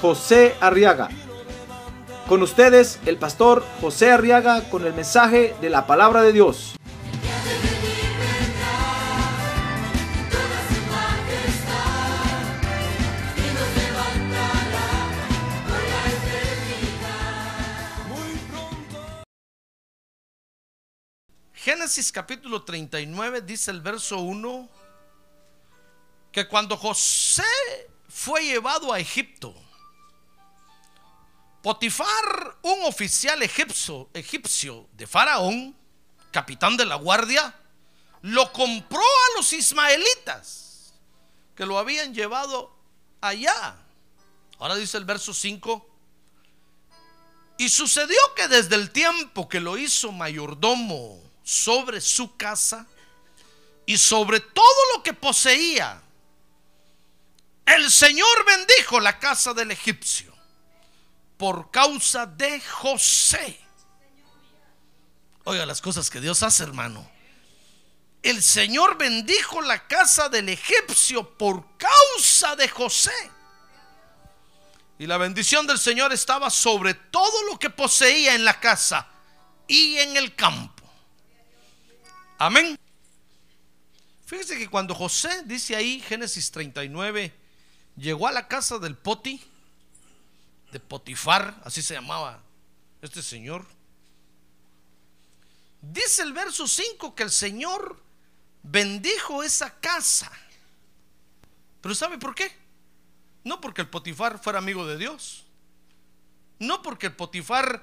José Arriaga. Con ustedes, el pastor José Arriaga con el mensaje de la palabra de Dios. Génesis capítulo 39 dice el verso 1 que cuando José fue llevado a Egipto, Potifar, un oficial egipcio, egipcio de Faraón, capitán de la guardia, lo compró a los ismaelitas que lo habían llevado allá. Ahora dice el verso 5. Y sucedió que desde el tiempo que lo hizo mayordomo sobre su casa y sobre todo lo que poseía, el Señor bendijo la casa del egipcio por causa de José. Oiga las cosas que Dios hace, hermano. El Señor bendijo la casa del egipcio por causa de José. Y la bendición del Señor estaba sobre todo lo que poseía en la casa y en el campo. Amén. Fíjese que cuando José dice ahí, Génesis 39, llegó a la casa del Poti, de Potifar, así se llamaba este señor. Dice el verso 5 que el Señor bendijo esa casa. Pero ¿sabe por qué? No porque el Potifar fuera amigo de Dios. No porque el Potifar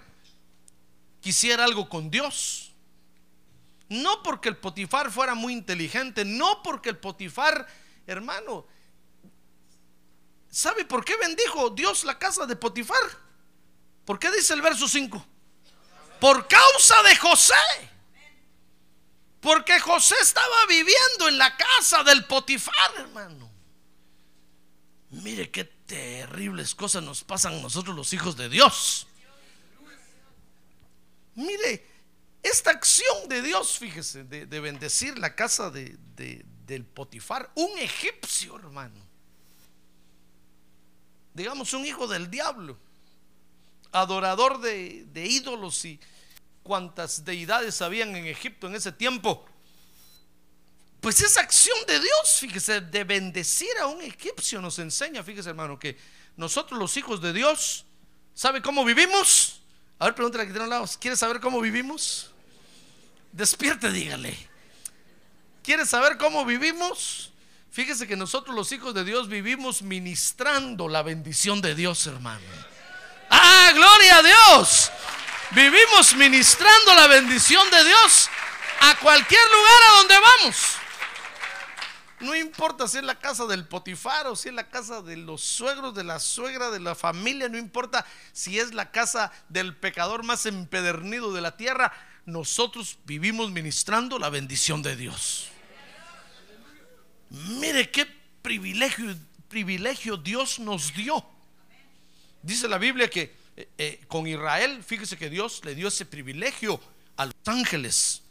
quisiera algo con Dios. No porque el Potifar fuera muy inteligente. No porque el Potifar, hermano, ¿sabe por qué bendijo Dios la casa de Potifar? ¿Por qué dice el verso 5? Por causa de José. Porque José estaba viviendo en la casa del Potifar, hermano. Mire qué terribles cosas nos pasan a nosotros los hijos de Dios. Mire, esta acción de Dios, fíjese, de, de bendecir la casa de, de, del Potifar, un egipcio, hermano. Digamos, un hijo del diablo, adorador de, de ídolos y cuantas deidades habían en Egipto en ese tiempo. Pues esa acción de Dios, fíjese, de bendecir a un egipcio nos enseña, fíjese hermano, que nosotros los hijos de Dios, ¿sabe cómo vivimos? A ver, pregúntale que tiene un lado, ¿quieres saber cómo vivimos? Despierte, dígale. ¿Quieres saber cómo vivimos? Fíjese que nosotros los hijos de Dios vivimos ministrando la bendición de Dios, hermano. Ah, gloria a Dios. Vivimos ministrando la bendición de Dios a cualquier lugar a donde vamos. No importa si es la casa del Potifar o si es la casa de los suegros, de la suegra, de la familia, no importa si es la casa del pecador más empedernido de la tierra, nosotros vivimos ministrando la bendición de Dios. Mire qué privilegio, privilegio Dios nos dio. Dice la Biblia que eh, eh, con Israel, fíjese que Dios le dio ese privilegio a los ángeles.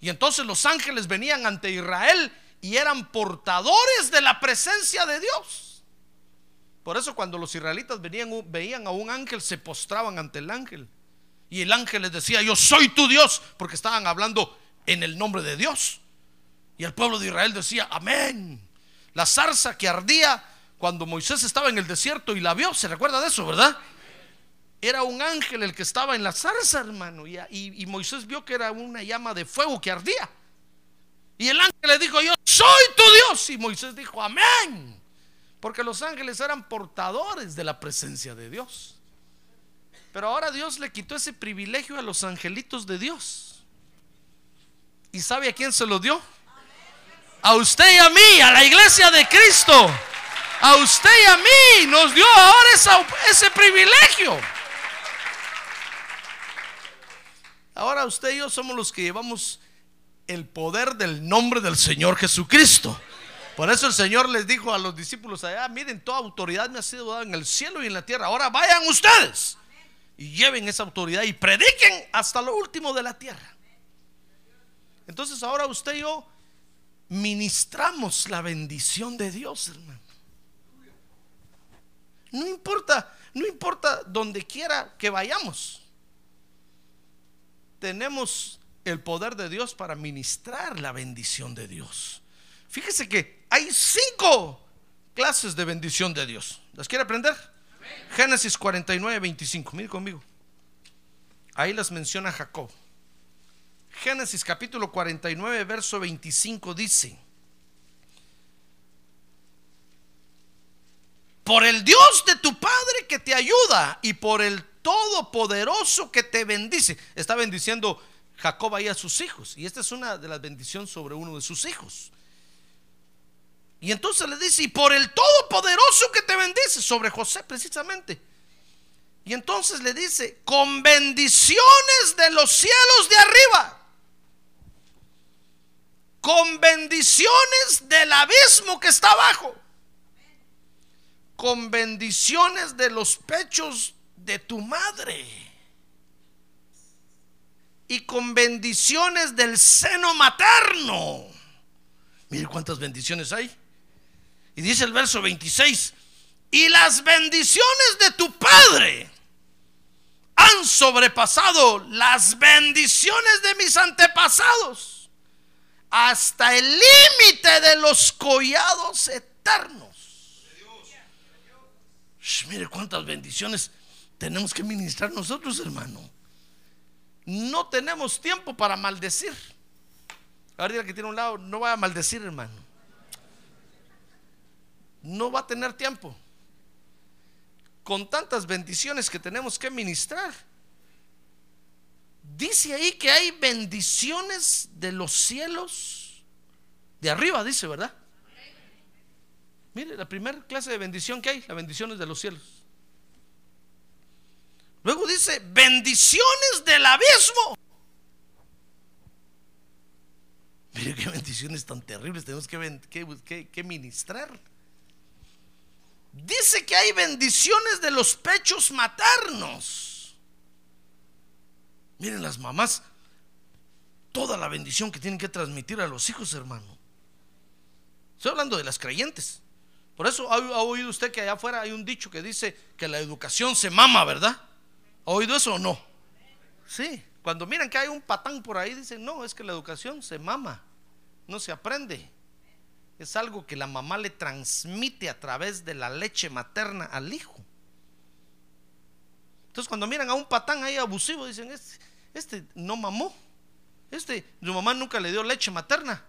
Y entonces los ángeles venían ante Israel y eran portadores de la presencia de Dios. Por eso cuando los israelitas venían, veían a un ángel, se postraban ante el ángel. Y el ángel les decía, yo soy tu Dios, porque estaban hablando en el nombre de Dios. Y el pueblo de Israel decía, amén. La zarza que ardía cuando Moisés estaba en el desierto y la vio, se recuerda de eso, ¿verdad? Era un ángel el que estaba en la zarza, hermano. Y, Moisés vio que era una llama de fuego que ardía. Y el ángel le dijo, yo soy tu Dios. Y Moisés dijo, amén. Porque los ángeles eran portadores de la presencia de Dios. Pero ahora Dios le quitó ese privilegio a los angelitos de Dios. ¿Y sabe a quién se lo dio? A usted y a mí, a la iglesia de Cristo. A usted y a mí nos dio ahora ese privilegio. Ahora usted y yo somos los que llevamos el poder del nombre del Señor Jesucristo. Por eso el Señor les dijo a los discípulos allá, miren, toda autoridad me ha sido dada en el cielo y en la tierra. Ahora vayan ustedes y lleven esa autoridad y prediquen hasta lo último de la tierra. Entonces ahora usted y yo ministramos la bendición de Dios, hermano. No importa, no importa donde quiera que vayamos. Tenemos el poder de Dios para ministrar la bendición de Dios. Fíjese que hay cinco clases de bendición de Dios. ¿Las quiere aprender? Génesis 49, 25. Mire conmigo. Ahí las menciona Jacob. Génesis capítulo 49, verso 25 dice, por el Dios de tu Padre que te ayuda y por el Todopoderoso que te bendice. Está bendiciendo Jacob ahí a sus hijos. Y esta es una de las bendiciones sobre uno de sus hijos. Y entonces le dice, y por el Todopoderoso que te bendice, sobre José precisamente. Y entonces le dice, con bendiciones de los cielos de arriba con bendiciones del abismo que está abajo, con bendiciones de los pechos de tu madre y con bendiciones del seno materno. Mire cuántas bendiciones hay. Y dice el verso 26, y las bendiciones de tu padre han sobrepasado las bendiciones de mis antepasados hasta el límite de los collados eternos. Mire cuántas bendiciones tenemos que ministrar nosotros, hermano. No tenemos tiempo para maldecir. Ahora diga que tiene un lado, no va a maldecir, hermano. No va a tener tiempo. Con tantas bendiciones que tenemos que ministrar. Dice ahí que hay bendiciones de los cielos de arriba, dice, ¿verdad? Mire, la primera clase de bendición que hay, las bendiciones de los cielos. Luego dice, bendiciones del abismo. Mire qué bendiciones tan terribles tenemos que, que- que ministrar. Dice que hay bendiciones de los pechos maternos. Miren las mamás, toda la bendición que tienen que transmitir a los hijos, hermano. Estoy hablando de las creyentes. Por eso ha, ha oído usted que allá afuera hay un dicho que dice que la educación se mama, ¿verdad? ¿Ha oído eso o no? Sí. Cuando miran que hay un patán por ahí, dicen, no, es que la educación se mama, no se aprende. Es algo que la mamá le transmite a través de la leche materna al hijo. Entonces cuando miran a un patán ahí abusivo, dicen, este, este no mamó. Este, su mamá nunca le dio leche materna.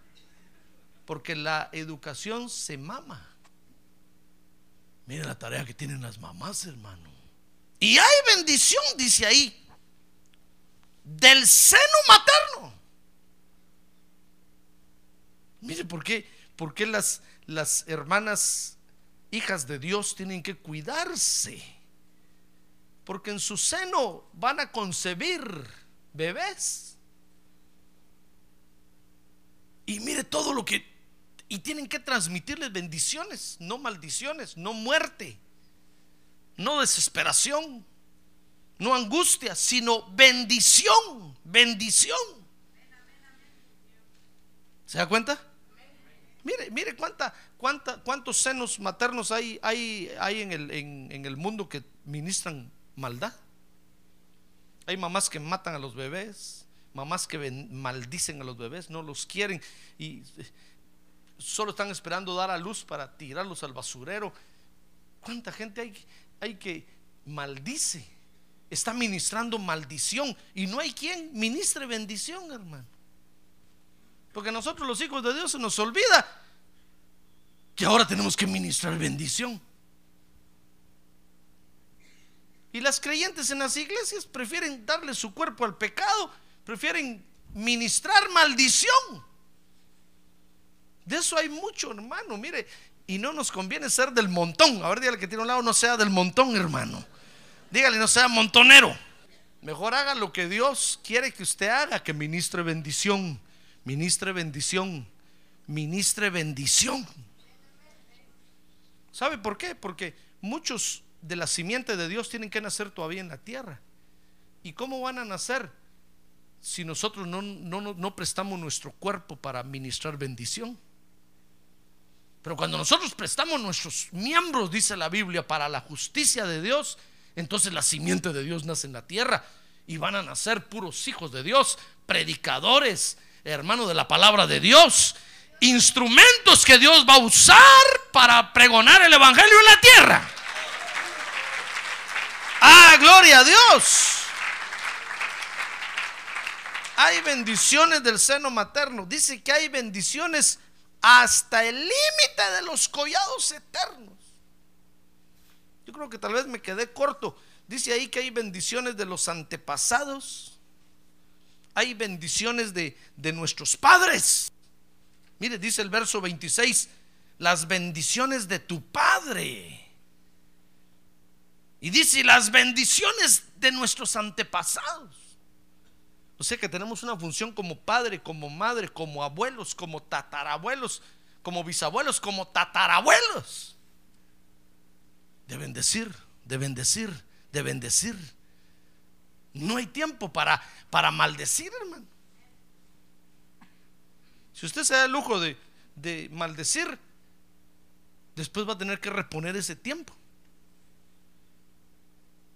Porque la educación se mama. Miren la tarea que tienen las mamás, hermano. Y hay bendición, dice ahí, del seno materno. Mire, ¿por qué, por qué las, las hermanas hijas de Dios tienen que cuidarse? Porque en su seno van a concebir bebés. Y mire todo lo que... Y tienen que transmitirles bendiciones, no maldiciones, no muerte, no desesperación, no angustia, sino bendición, bendición. ¿Se da cuenta? Mire, mire cuánta, cuánta, cuántos senos maternos hay, hay, hay en, el, en, en el mundo que ministran maldad. Hay mamás que matan a los bebés, mamás que maldicen a los bebés, no los quieren y eh, solo están esperando dar a luz para tirarlos al basurero. ¿Cuánta gente hay, hay que maldice? Está ministrando maldición y no hay quien ministre bendición, hermano. Porque nosotros los hijos de Dios se nos olvida que ahora tenemos que ministrar bendición. Y las creyentes en las iglesias prefieren darle su cuerpo al pecado, prefieren ministrar maldición. De eso hay mucho, hermano. Mire, Y no nos conviene ser del montón. A ver, dígale que tiene un lado, no sea del montón, hermano. Dígale, no sea montonero. Mejor haga lo que Dios quiere que usted haga, que ministre bendición, ministre bendición, ministre bendición. ¿Sabe por qué? Porque muchos de la simiente de Dios tienen que nacer todavía en la tierra. ¿Y cómo van a nacer si nosotros no, no, no prestamos nuestro cuerpo para ministrar bendición? Pero cuando nosotros prestamos nuestros miembros, dice la Biblia, para la justicia de Dios, entonces la simiente de Dios nace en la tierra y van a nacer puros hijos de Dios, predicadores, hermanos de la palabra de Dios, instrumentos que Dios va a usar para pregonar el Evangelio en la tierra. Ah, gloria a Dios. Hay bendiciones del seno materno. Dice que hay bendiciones hasta el límite de los collados eternos. Yo creo que tal vez me quedé corto. Dice ahí que hay bendiciones de los antepasados. Hay bendiciones de, de nuestros padres. Mire, dice el verso 26, las bendiciones de tu padre. Y dice, las bendiciones de nuestros antepasados. O sea que tenemos una función como padre, como madre, como abuelos, como tatarabuelos, como bisabuelos, como tatarabuelos. De bendecir, de bendecir, de bendecir. No hay tiempo para, para maldecir, hermano. Si usted se da el lujo de, de maldecir, después va a tener que reponer ese tiempo.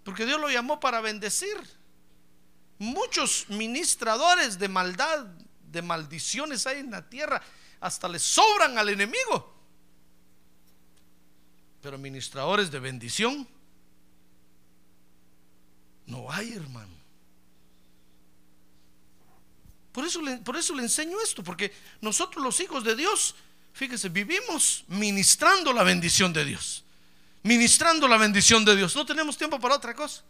Porque Dios lo llamó para bendecir. Muchos ministradores de maldad, de maldiciones hay en la tierra, hasta le sobran al enemigo. Pero ministradores de bendición no hay, hermano. Por eso, le, por eso le enseño esto, porque nosotros los hijos de Dios, fíjese, vivimos ministrando la bendición de Dios. Ministrando la bendición de Dios. No tenemos tiempo para otra cosa.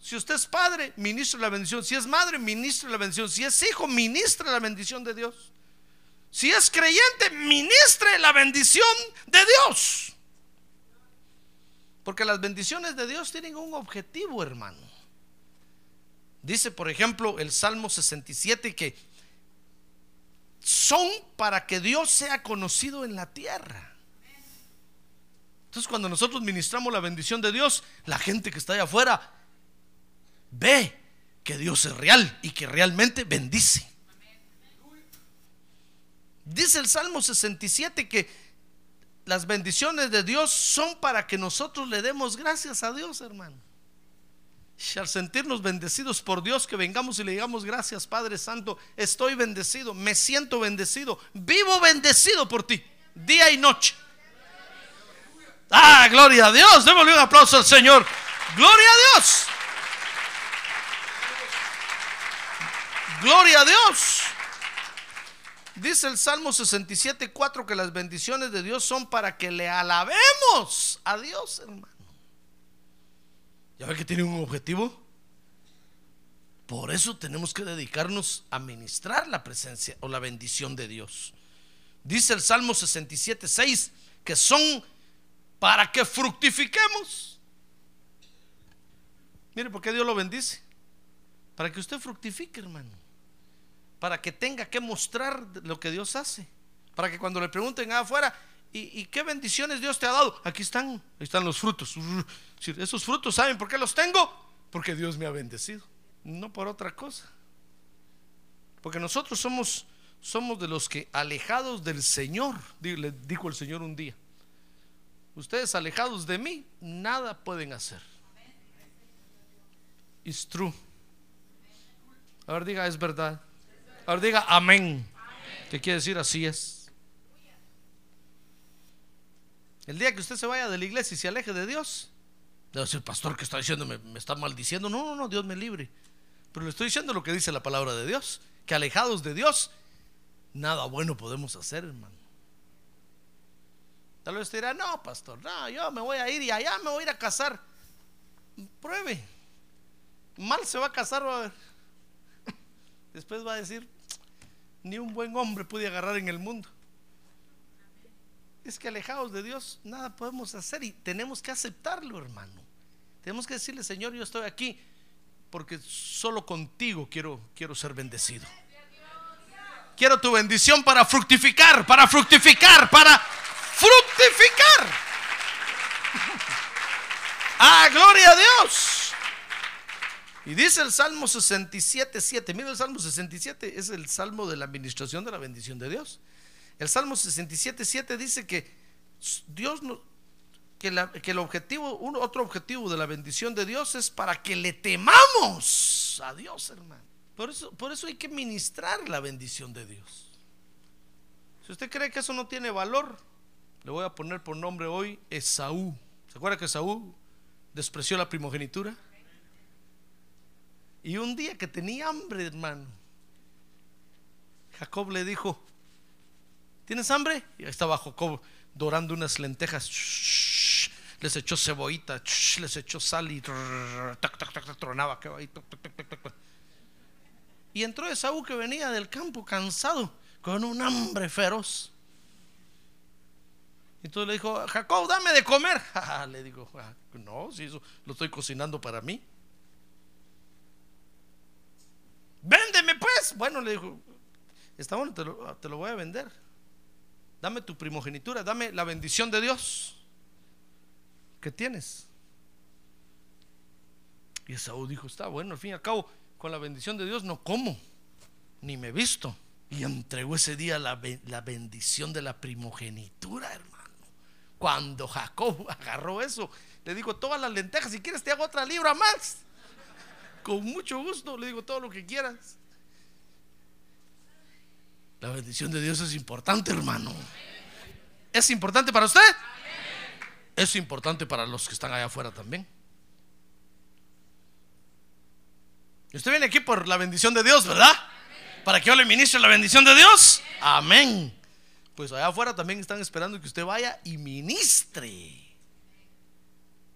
Si usted es padre, ministre la bendición. Si es madre, ministre la bendición. Si es hijo, ministre la bendición de Dios. Si es creyente, ministre la bendición de Dios. Porque las bendiciones de Dios tienen un objetivo, hermano. Dice, por ejemplo, el Salmo 67 que son para que Dios sea conocido en la tierra. Entonces, cuando nosotros ministramos la bendición de Dios, la gente que está allá afuera ve que Dios es real y que realmente bendice. Dice el Salmo 67 que las bendiciones de Dios son para que nosotros le demos gracias a Dios, hermano. Y al sentirnos bendecidos por Dios, que vengamos y le digamos gracias, Padre Santo, estoy bendecido, me siento bendecido, vivo bendecido por ti, día y noche. Ah, gloria a Dios, démosle un aplauso al Señor. Gloria a Dios. Gloria a Dios. Dice el Salmo 67, 4 que las bendiciones de Dios son para que le alabemos a Dios, hermano. ¿Ya ve que tiene un objetivo? Por eso tenemos que dedicarnos a ministrar la presencia o la bendición de Dios. Dice el Salmo 67, 6 que son para que fructifiquemos. Mire, ¿por qué Dios lo bendice? Para que usted fructifique, hermano para que tenga que mostrar lo que Dios hace. Para que cuando le pregunten afuera, ¿y, qué bendiciones Dios te ha dado? Aquí están, ahí están los frutos. Esos frutos, ¿saben por qué los tengo? Porque Dios me ha bendecido, no por otra cosa. Porque nosotros somos, somos de los que alejados del Señor, le dijo el Señor un día, ustedes alejados de mí, nada pueden hacer. It's true. Ahora diga, es verdad. Ahora diga amén. ¿Qué quiere decir? Así es. El día que usted se vaya de la iglesia y se aleje de Dios, debe decir, pastor, que está diciendo? ¿Me, me está maldiciendo? No, no, no, Dios me libre. Pero le estoy diciendo lo que dice la palabra de Dios, que alejados de Dios, nada bueno podemos hacer, hermano. Tal vez usted dirá, no, pastor, no, yo me voy a ir y allá me voy a ir a casar. Pruebe. Mal se va a casar, va a ver. Después va a decir, ni un buen hombre pude agarrar en el mundo. es que alejados de Dios nada podemos hacer y tenemos que aceptarlo, hermano. Tenemos que decirle, Señor, yo estoy aquí porque solo contigo quiero, quiero ser bendecido. Quiero tu bendición para fructificar, para fructificar, para fructificar. Ah, gloria a Dios. Y dice el Salmo 67, 7. Mira el Salmo 67, es el Salmo de la administración de la bendición de Dios. El Salmo 67, 7 dice que Dios no, que, la- que el objetivo, un otro objetivo de la bendición de Dios es para que le temamos a Dios, hermano. Por eso, por eso hay que ministrar la bendición de Dios. Si usted cree que eso no tiene valor, le voy a poner por nombre hoy Esaú. ¿Se acuerda que Esaú despreció la primogenitura? Y un día que tenía hambre, hermano, Jacob le dijo, ¿tienes hambre? Y ahí estaba Jacob dorando unas lentejas. Les echó cebollita, les echó sal y tronaba. Y entró Esaú que venía del campo cansado, con un hambre feroz. Entonces le dijo, Jacob, dame de comer. Le digo, "Ah, no, si eso lo estoy cocinando para mí. Véndeme pues. Bueno, le dijo, está bueno, te lo, voy a vender. Dame tu primogenitura, dame la bendición de Dios que tienes. Y Esaú dijo, está bueno, al fin y al cabo, con la bendición de Dios no como, ni me visto. Y entregó ese día la, la bendición de la primogenitura, hermano. Cuando Jacob agarró eso, le dijo, todas las lentejas, si quieres te hago otra libra más. Con mucho gusto, le digo todo lo que quieras. La bendición de Dios es importante, hermano. ¿Es importante para usted? Es importante para los que están allá afuera también. Usted viene aquí por la bendición de Dios, ¿verdad? Para que yo le ministre la bendición de Dios. Amén. Pues allá afuera también están esperando que usted vaya y ministre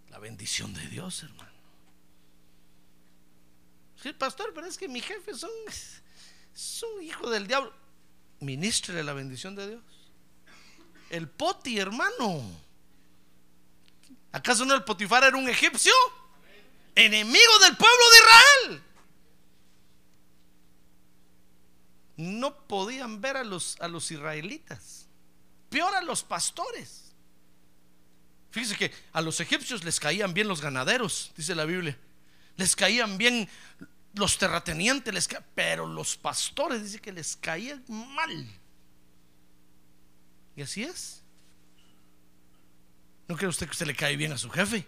la bendición de Dios, hermano. Sí, pastor, pero es que mi jefe es un hijo del diablo. Ministre la bendición de Dios. El poti, hermano. ¿Acaso no el Potifar era un egipcio? Enemigo del pueblo de Israel. No podían ver a los, a los israelitas. Peor a los pastores. Fíjese que a los egipcios les caían bien los ganaderos, dice la Biblia. Les caían bien los terratenientes, les pero los pastores dice que les caían mal. Y así es. ¿No cree usted que usted le cae bien a su jefe?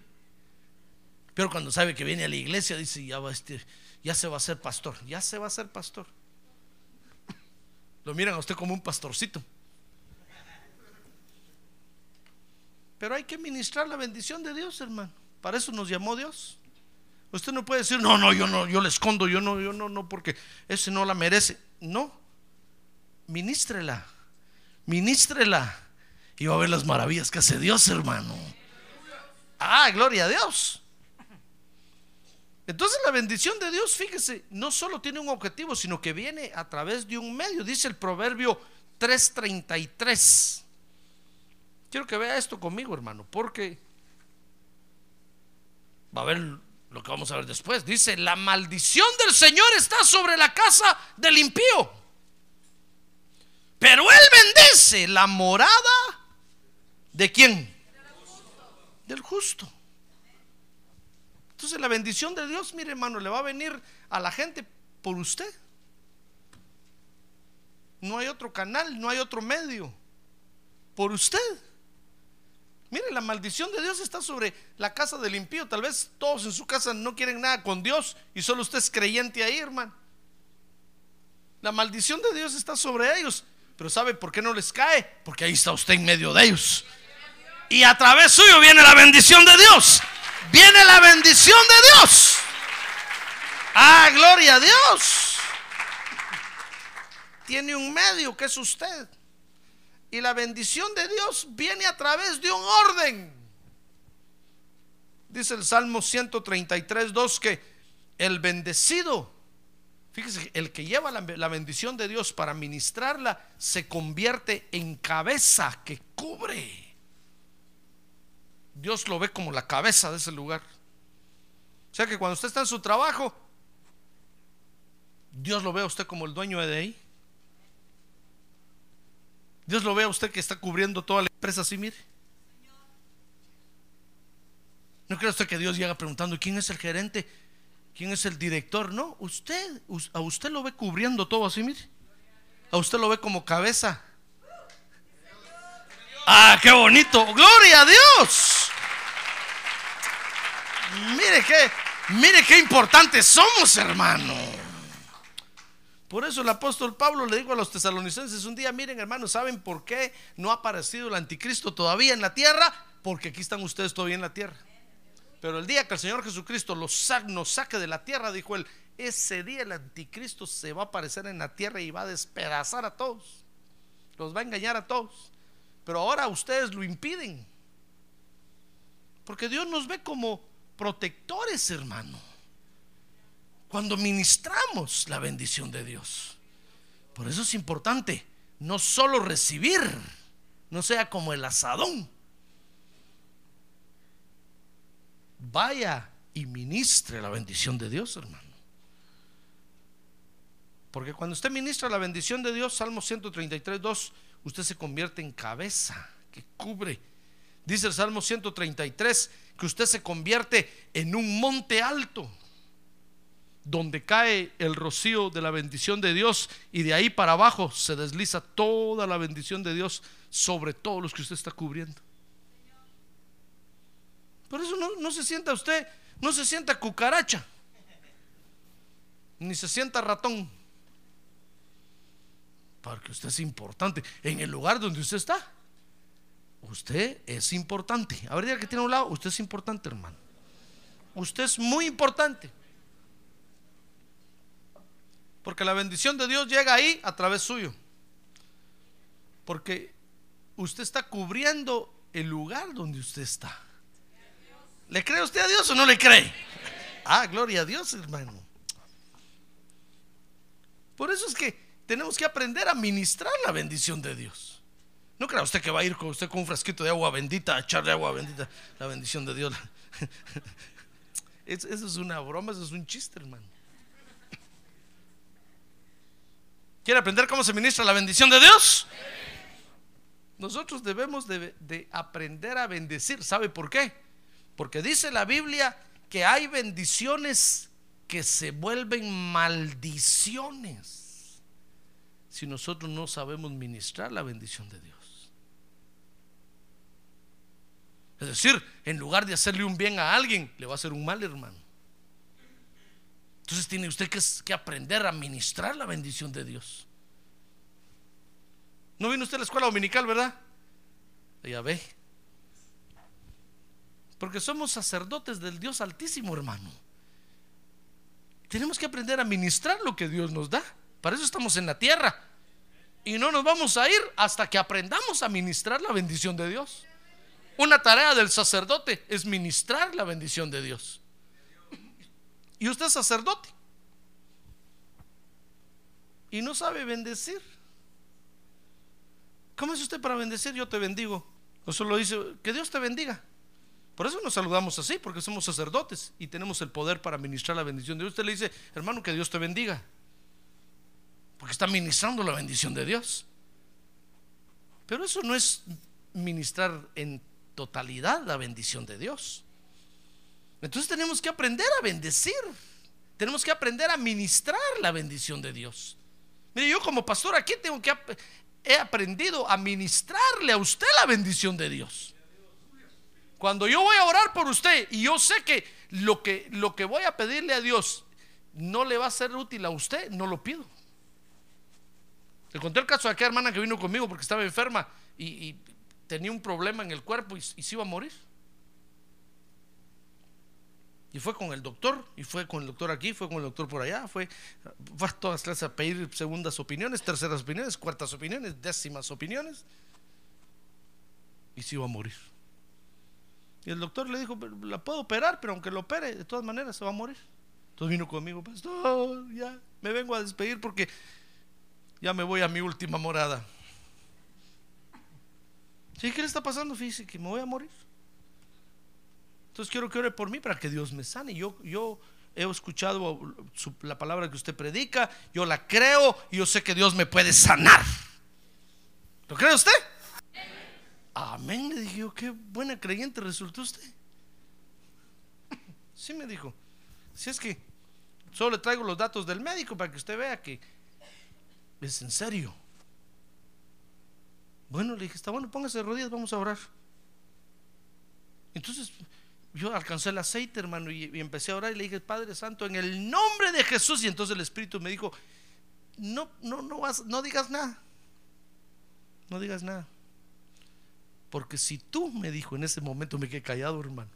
Pero cuando sabe que viene a la iglesia, dice, ya, va este, ya se va a hacer pastor, ya se va a hacer pastor. Lo miran a usted como un pastorcito. Pero hay que ministrar la bendición de Dios, hermano. Para eso nos llamó Dios. Usted no puede decir, no, no, yo no, yo le escondo, yo no, yo no, no, porque ese no la merece. No, ministrela, ministrela. Y va a ver las maravillas que hace Dios, hermano. Ah, gloria a Dios. Entonces la bendición de Dios, fíjese, no solo tiene un objetivo, sino que viene a través de un medio. Dice el proverbio 3:33. Quiero que vea esto conmigo, hermano, porque va a ver lo que vamos a ver después. Dice, la maldición del Señor está sobre la casa del impío. Pero Él bendice la morada de quién? Del justo. Entonces la bendición de Dios, mire hermano, le va a venir a la gente por usted. No hay otro canal, no hay otro medio. Por usted. Mire, la maldición de Dios está sobre la casa del impío. Tal vez todos en su casa no quieren nada con Dios y solo usted es creyente ahí, hermano. La maldición de Dios está sobre ellos. Pero ¿sabe por qué no les cae? Porque ahí está usted en medio de ellos. Y a través suyo viene la bendición de Dios. Viene la bendición de Dios. Ah, gloria a Dios. Tiene un medio que es usted. Y la bendición de Dios viene a través de un orden. Dice el Salmo 133, 2 que el bendecido, Fíjese, el que lleva la, la bendición de Dios para ministrarla se convierte en cabeza que cubre. Dios lo ve como la cabeza de ese lugar. O sea que cuando usted está en su trabajo, Dios lo ve a usted como el dueño de ahí. Dios lo ve a usted que está cubriendo toda la empresa así, mire. No cree usted que Dios llega preguntando quién es el gerente, quién es el director. No, usted, a usted lo ve cubriendo todo así, mire. A usted lo ve como cabeza. Ah, qué bonito. Gloria a Dios. Mire qué, mire qué importantes somos, hermano. Por eso el apóstol Pablo le dijo a los tesalonicenses un día, miren hermanos, ¿saben por qué no ha aparecido el anticristo todavía en la tierra? Porque aquí están ustedes todavía en la tierra. Pero el día que el Señor Jesucristo los nos saque de la tierra, dijo él, ese día el anticristo se va a aparecer en la tierra y va a despedazar a todos. Los va a engañar a todos. Pero ahora ustedes lo impiden. Porque Dios nos ve como protectores, hermano. Cuando ministramos la bendición de Dios. Por eso es importante no solo recibir, no sea como el asadón. Vaya y ministre la bendición de Dios, hermano. Porque cuando usted ministra la bendición de Dios, Salmo 133, 2, usted se convierte en cabeza que cubre. Dice el Salmo 133 que usted se convierte en un monte alto donde cae el rocío de la bendición de Dios y de ahí para abajo se desliza toda la bendición de Dios sobre todos los que usted está cubriendo. Por eso no, se sienta usted, no se sienta cucaracha, ni se sienta ratón, porque usted es importante en el lugar donde usted está. Usted es importante. A ver, que tiene un lado, usted es importante, hermano. Usted es muy importante. Porque la bendición de Dios llega ahí a través suyo. Porque usted está cubriendo el lugar donde usted está. ¿Le cree usted a Dios o no le cree? Ah, gloria a Dios, hermano. Por eso es que tenemos que aprender a ministrar la bendición de Dios. No crea usted que va a ir con usted con un frasquito de agua bendita a echarle agua bendita, la bendición de Dios. Eso es una broma, eso es un chiste, hermano. ¿Quiere aprender cómo se ministra la bendición de Dios? Nosotros debemos de, aprender a bendecir. ¿Sabe por qué? Porque dice la Biblia que hay bendiciones que se vuelven maldiciones si nosotros no sabemos ministrar la bendición de Dios. Es decir, en lugar de hacerle un bien a alguien, le va a hacer un mal, hermano. Entonces tiene usted que, aprender a ministrar la bendición de Dios. ¿No vino usted a la escuela dominical, verdad? Ya ve. Porque somos sacerdotes del Dios Altísimo, hermano. Tenemos que aprender a ministrar lo que Dios nos da. Para eso estamos en la tierra. Y no nos vamos a ir hasta que aprendamos a ministrar la bendición de Dios. Una tarea del sacerdote es ministrar la bendición de Dios. Y usted es sacerdote. Y no sabe bendecir. ¿Cómo es usted para bendecir? Yo te bendigo. O solo dice, que Dios te bendiga. Por eso nos saludamos así, porque somos sacerdotes y tenemos el poder para ministrar la bendición de Dios. Usted le dice, hermano, que Dios te bendiga. Porque está ministrando la bendición de Dios. Pero eso no es ministrar en totalidad la bendición de Dios. Entonces tenemos que aprender a bendecir. Tenemos que aprender a ministrar la bendición de Dios. Mire, yo como pastor aquí tengo que he aprendido a ministrarle a usted la bendición de Dios. Cuando yo voy a orar por usted y yo sé que lo que lo que voy a pedirle a Dios no le va a ser útil a usted, no lo pido. Le conté el caso de aquella hermana que vino conmigo porque estaba enferma y, tenía un problema en el cuerpo y se iba a morir. Y fue con el doctor, y fue con el doctor aquí, fue con el doctor por allá, fue, fue a todas clases a pedir segundas opiniones, terceras opiniones, cuartas opiniones, décimas opiniones. Y se iba a morir. Y el doctor le dijo, la puedo operar, pero aunque lo opere, de todas maneras se va a morir. Entonces vino conmigo, pastor, ya, me vengo a despedir porque ya me voy a mi última morada. ¿Sí? ¿Qué le está pasando? Fíjese que me voy a morir. Entonces quiero que ore por mí para que Dios me sane. Yo, yo he escuchado la palabra que usted predica, yo la creo y yo sé que Dios me puede sanar. ¿Lo cree usted? Amén, le dije yo, qué buena creyente resultó usted. Sí me dijo. Si es que solo le traigo los datos del médico para que usted vea que es en serio. Bueno, le dije, está bueno, póngase de rodillas, vamos a orar. Entonces yo alcancé el aceite, hermano, y, y empecé a orar y le dije, Padre Santo, en el nombre de Jesús. Y entonces el Espíritu me dijo, no, no, no, vas, no digas nada. No digas nada. Porque si tú me dijo en ese momento, me quedé callado, hermano.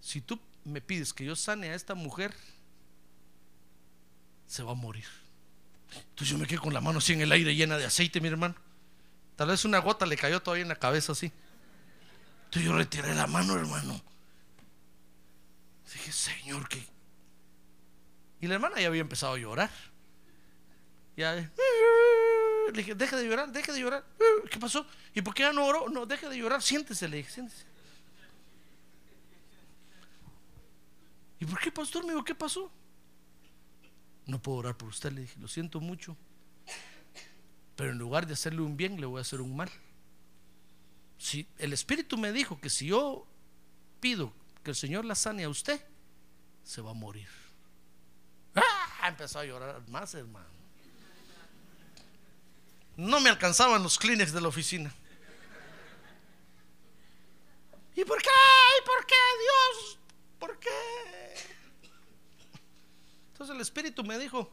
Si tú me pides que yo sane a esta mujer, se va a morir. Entonces yo me quedé con la mano así en el aire llena de aceite, mi hermano. Tal vez una gota le cayó todavía en la cabeza así. Entonces yo retiré la mano, hermano. Dije, Señor, que. Y la hermana ya había empezado a llorar. Ya. Le dije, deje de llorar, deje de llorar. ¿Qué pasó? ¿Y por qué ya no oró? No, deje de llorar, siéntese, le dije, siéntese. ¿Y por qué, pastor? Me dijo, ¿qué pasó? No puedo orar por usted, le dije, lo siento mucho. Pero en lugar de hacerle un bien, le voy a hacer un mal. Si el Espíritu me dijo que si yo pido que el Señor la sane a usted, se va a morir. ¡Ah! Empezó a llorar más, hermano. No me alcanzaban los Kleenex de la oficina. ¿Y por qué? ¿Y por qué, Dios? ¿Por qué? Entonces el Espíritu me dijo,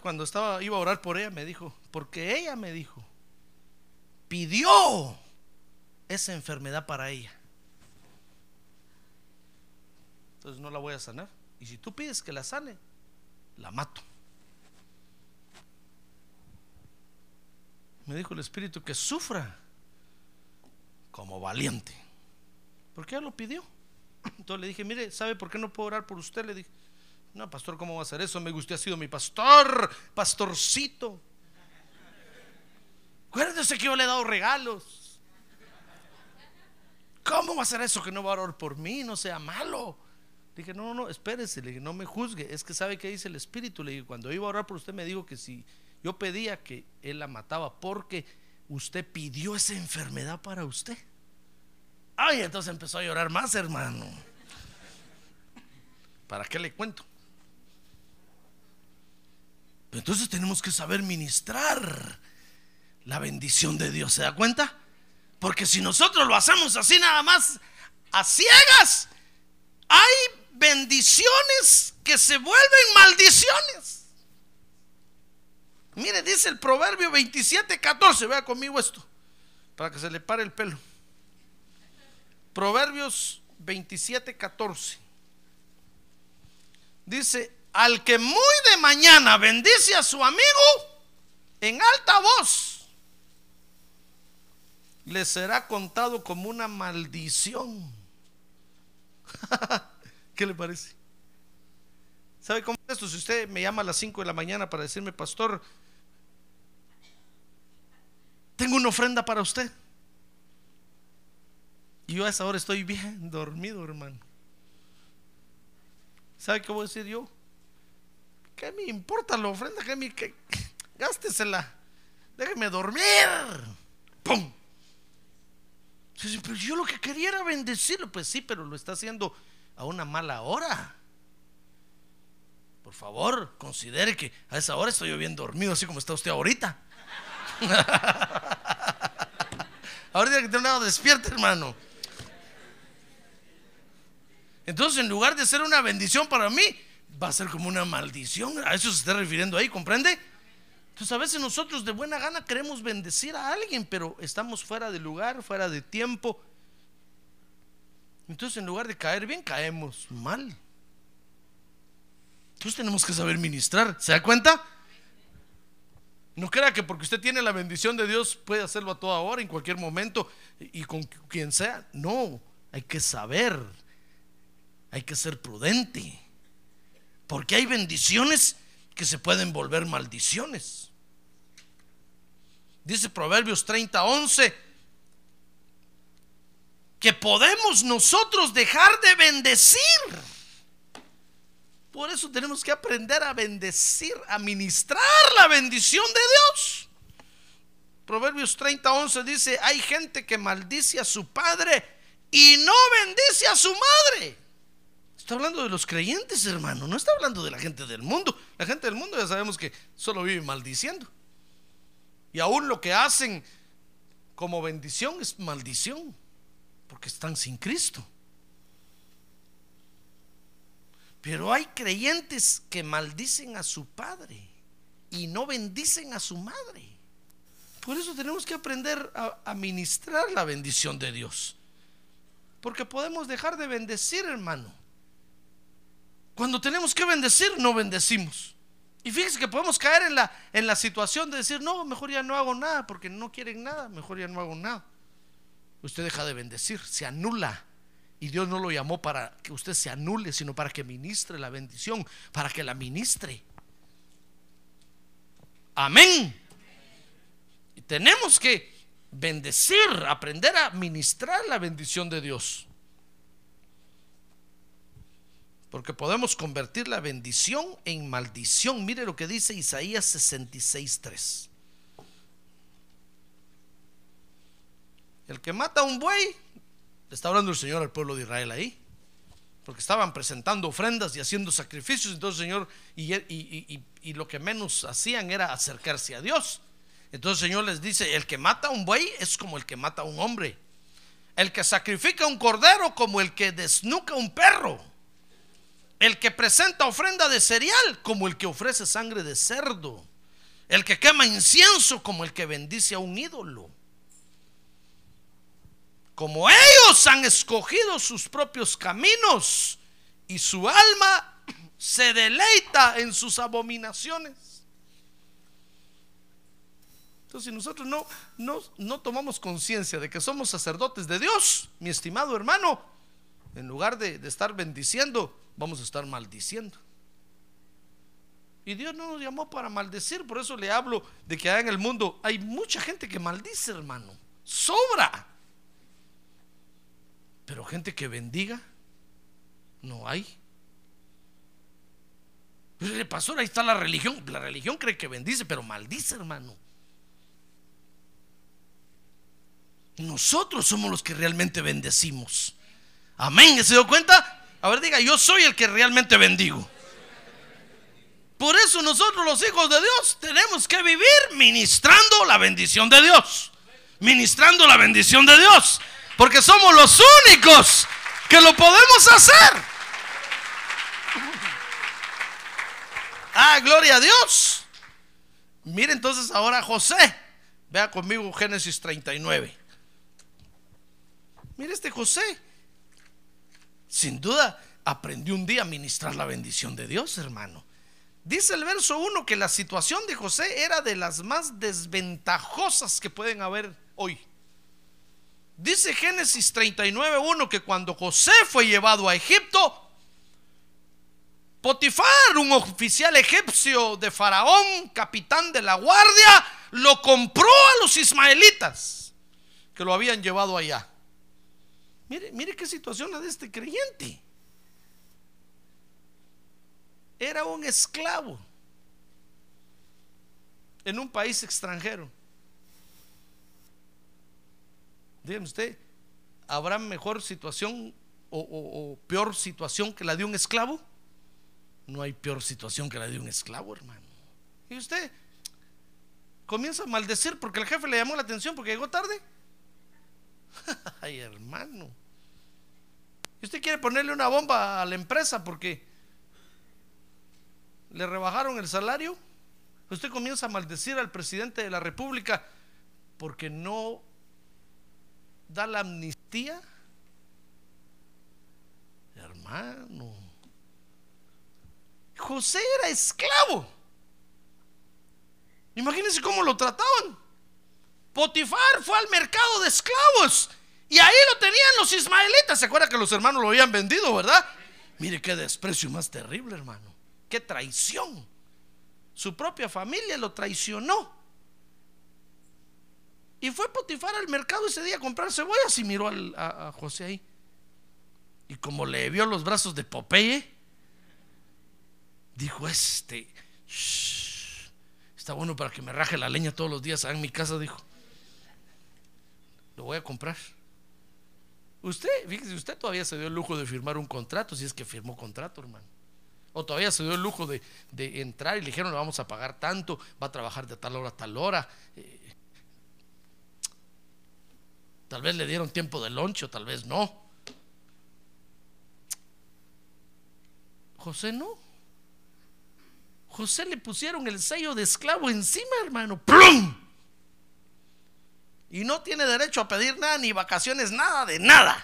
cuando estaba, iba a orar por ella, me dijo, porque ella me dijo, pidió esa enfermedad para ella. Entonces no la voy a sanar. Y si tú pides que la sane, la mato. Me dijo el Espíritu que sufra como valiente. Porque ella lo pidió. Entonces le dije, mire, ¿sabe por qué no puedo orar por usted? Le dije, no, pastor, ¿cómo va a hacer eso? Me usted ha sido mi pastor, pastorcito. Acuérdese que yo le he dado regalos. ¿Cómo va a ser eso que no va a orar por mí? No sea malo. Dije, no, no, no, espérese, le dije, no me juzgue. Es que sabe que dice el Espíritu. Le dije, cuando iba a orar por usted, me dijo que si yo pedía que él la mataba porque usted pidió esa enfermedad para usted. Ay, entonces empezó a llorar más, hermano. ¿Para qué le cuento? Entonces tenemos que saber ministrar la bendición de Dios. ¿Se da cuenta? Porque si nosotros lo hacemos así nada más, a ciegas, hay bendiciones que se vuelven maldiciones. Mire, dice el Proverbio 27, 14. Vea conmigo esto, para que se le pare el pelo. Proverbios 27, 14. Dice, al que muy de mañana bendice a su amigo en alta voz, le será contado como una maldición. ¿Qué le parece? ¿Sabe cómo es esto? Si usted me llama a las 5 de la mañana para decirme, pastor, tengo una ofrenda para usted. Y yo a esa hora estoy bien dormido, hermano. ¿Sabe qué voy a decir yo? ¿Qué me importa la ofrenda? ¿Qué me, qué- gástesela. Déjeme dormir. ¡Pum! Pero yo lo que quería era bendecirlo. Pues sí, pero lo está haciendo a una mala hora. Por favor, considere que a esa hora estoy yo bien dormido, así como está usted ahorita. ahorita que tengo lado despierto, hermano. Entonces, en lugar de ser una bendición para mí, va a ser como una maldición. A eso se está refiriendo ahí, ¿comprende? Entonces, a veces nosotros de buena gana queremos bendecir a alguien, pero estamos fuera de lugar, fuera de tiempo. Entonces, en lugar de caer bien, caemos mal. Entonces, tenemos que saber ministrar. ¿Se da cuenta? No crea que porque usted tiene la bendición de Dios puede hacerlo a toda hora, en cualquier momento y con quien sea. No, hay que saber, hay que ser prudente, Porque hay bendiciones que se pueden volver maldiciones. Dice Proverbios 30, 11, que podemos nosotros dejar de bendecir. Por eso tenemos que aprender a bendecir, a ministrar la bendición de Dios. Proverbios 30, 11 dice, hay gente que maldice a su padre y no bendice a su madre. Está hablando de los creyentes, hermano, no está hablando de la gente del mundo. La gente del mundo ya sabemos que solo vive maldiciendo. Y aún lo que hacen como bendición es maldición, porque están sin Cristo. Pero hay creyentes que maldicen a su padre y no bendicen a su madre. Por eso tenemos que aprender a, a ministrar la bendición de Dios. Porque podemos dejar de bendecir, hermano. Cuando tenemos que bendecir, no bendecimos. Y fíjese que podemos caer en la, en la situación de decir, no, mejor ya no hago nada, porque no quieren nada, mejor ya no hago nada. Usted deja de bendecir, se anula. Y Dios no lo llamó para que usted se anule, sino para que ministre la bendición, para que la ministre. Amén. Y tenemos que bendecir, aprender a ministrar la bendición de Dios. Porque podemos convertir la bendición en maldición. Mire lo que dice Isaías 66:3. El que mata a un buey, le está hablando el Señor al pueblo de Israel ahí. Porque estaban presentando ofrendas y haciendo sacrificios. Entonces el Señor, y, y, y, y lo que menos hacían era acercarse a Dios. Entonces el Señor les dice, el que mata a un buey es como el que mata a un hombre. El que sacrifica un cordero como el que desnuca un perro. El que presenta ofrenda de cereal como el que ofrece sangre de cerdo. El que quema incienso como el que bendice a un ídolo. Como ellos han escogido sus propios caminos y su alma se deleita en sus abominaciones. Entonces, si nosotros no, no, no tomamos conciencia de que somos sacerdotes de Dios, mi estimado hermano, en lugar de, de estar bendiciendo, vamos a estar maldiciendo. Y Dios no nos llamó para maldecir, por eso le hablo de que en el mundo hay mucha gente que maldice, hermano. Sobra. Pero gente que bendiga, no hay. Pastor, ahí está la religión. La religión cree que bendice, pero maldice, hermano. Nosotros somos los que realmente bendecimos. Amén. ¿Se dio cuenta? A ver, diga, yo soy el que realmente bendigo. Por eso nosotros los hijos de Dios tenemos que vivir ministrando la bendición de Dios. Ministrando la bendición de Dios. Porque somos los únicos que lo podemos hacer. Ah, gloria a Dios. Mire entonces ahora José. Vea conmigo Génesis 39. Mire este José sin duda aprendió un día a ministrar la bendición de Dios, hermano. Dice el verso 1 que la situación de José era de las más desventajosas que pueden haber hoy. Dice Génesis 39.1 que cuando José fue llevado a Egipto, Potifar, un oficial egipcio de Faraón, capitán de la guardia, lo compró a los ismaelitas que lo habían llevado allá. Mire, mire qué situación la de este creyente. Era un esclavo en un país extranjero. Dígame usted, ¿habrá mejor situación o, o, peor situación que la de un esclavo? No hay peor situación que la de un esclavo, hermano. Y usted comienza a maldecir porque el jefe le llamó la atención porque llegó tarde. Ay, hermano. Y usted quiere ponerle una bomba a la empresa porque le rebajaron el salario. Usted comienza a maldecir al presidente de la República porque no da la amnistía. Hermano, José era esclavo. Imagínense cómo lo trataban. Potifar fue al mercado de esclavos y ahí lo tenían los ismaelitas. ¿Se acuerda que los hermanos lo habían vendido, verdad? Mire qué desprecio más terrible, hermano. qué traición. Su propia familia lo traicionó. Y fue Potifar al mercado ese día a comprar cebollas y miró a, José ahí. Y como le vio los brazos de Popeye, dijo, este, está bueno para que me raje la leña todos los días en mi casa, dijo. Lo voy a comprar. Usted, fíjese, usted todavía se dio el lujo de firmar un contrato, si es que firmó contrato, hermano. O todavía se dio el lujo de, de entrar y le dijeron, le vamos a pagar tanto, va a trabajar de tal hora a tal hora. Eh, tal vez le dieron tiempo de lonche o tal vez no. José no. José le pusieron el sello de esclavo encima, hermano. ¡Plum! Y no tiene derecho a pedir nada, ni vacaciones, nada de nada.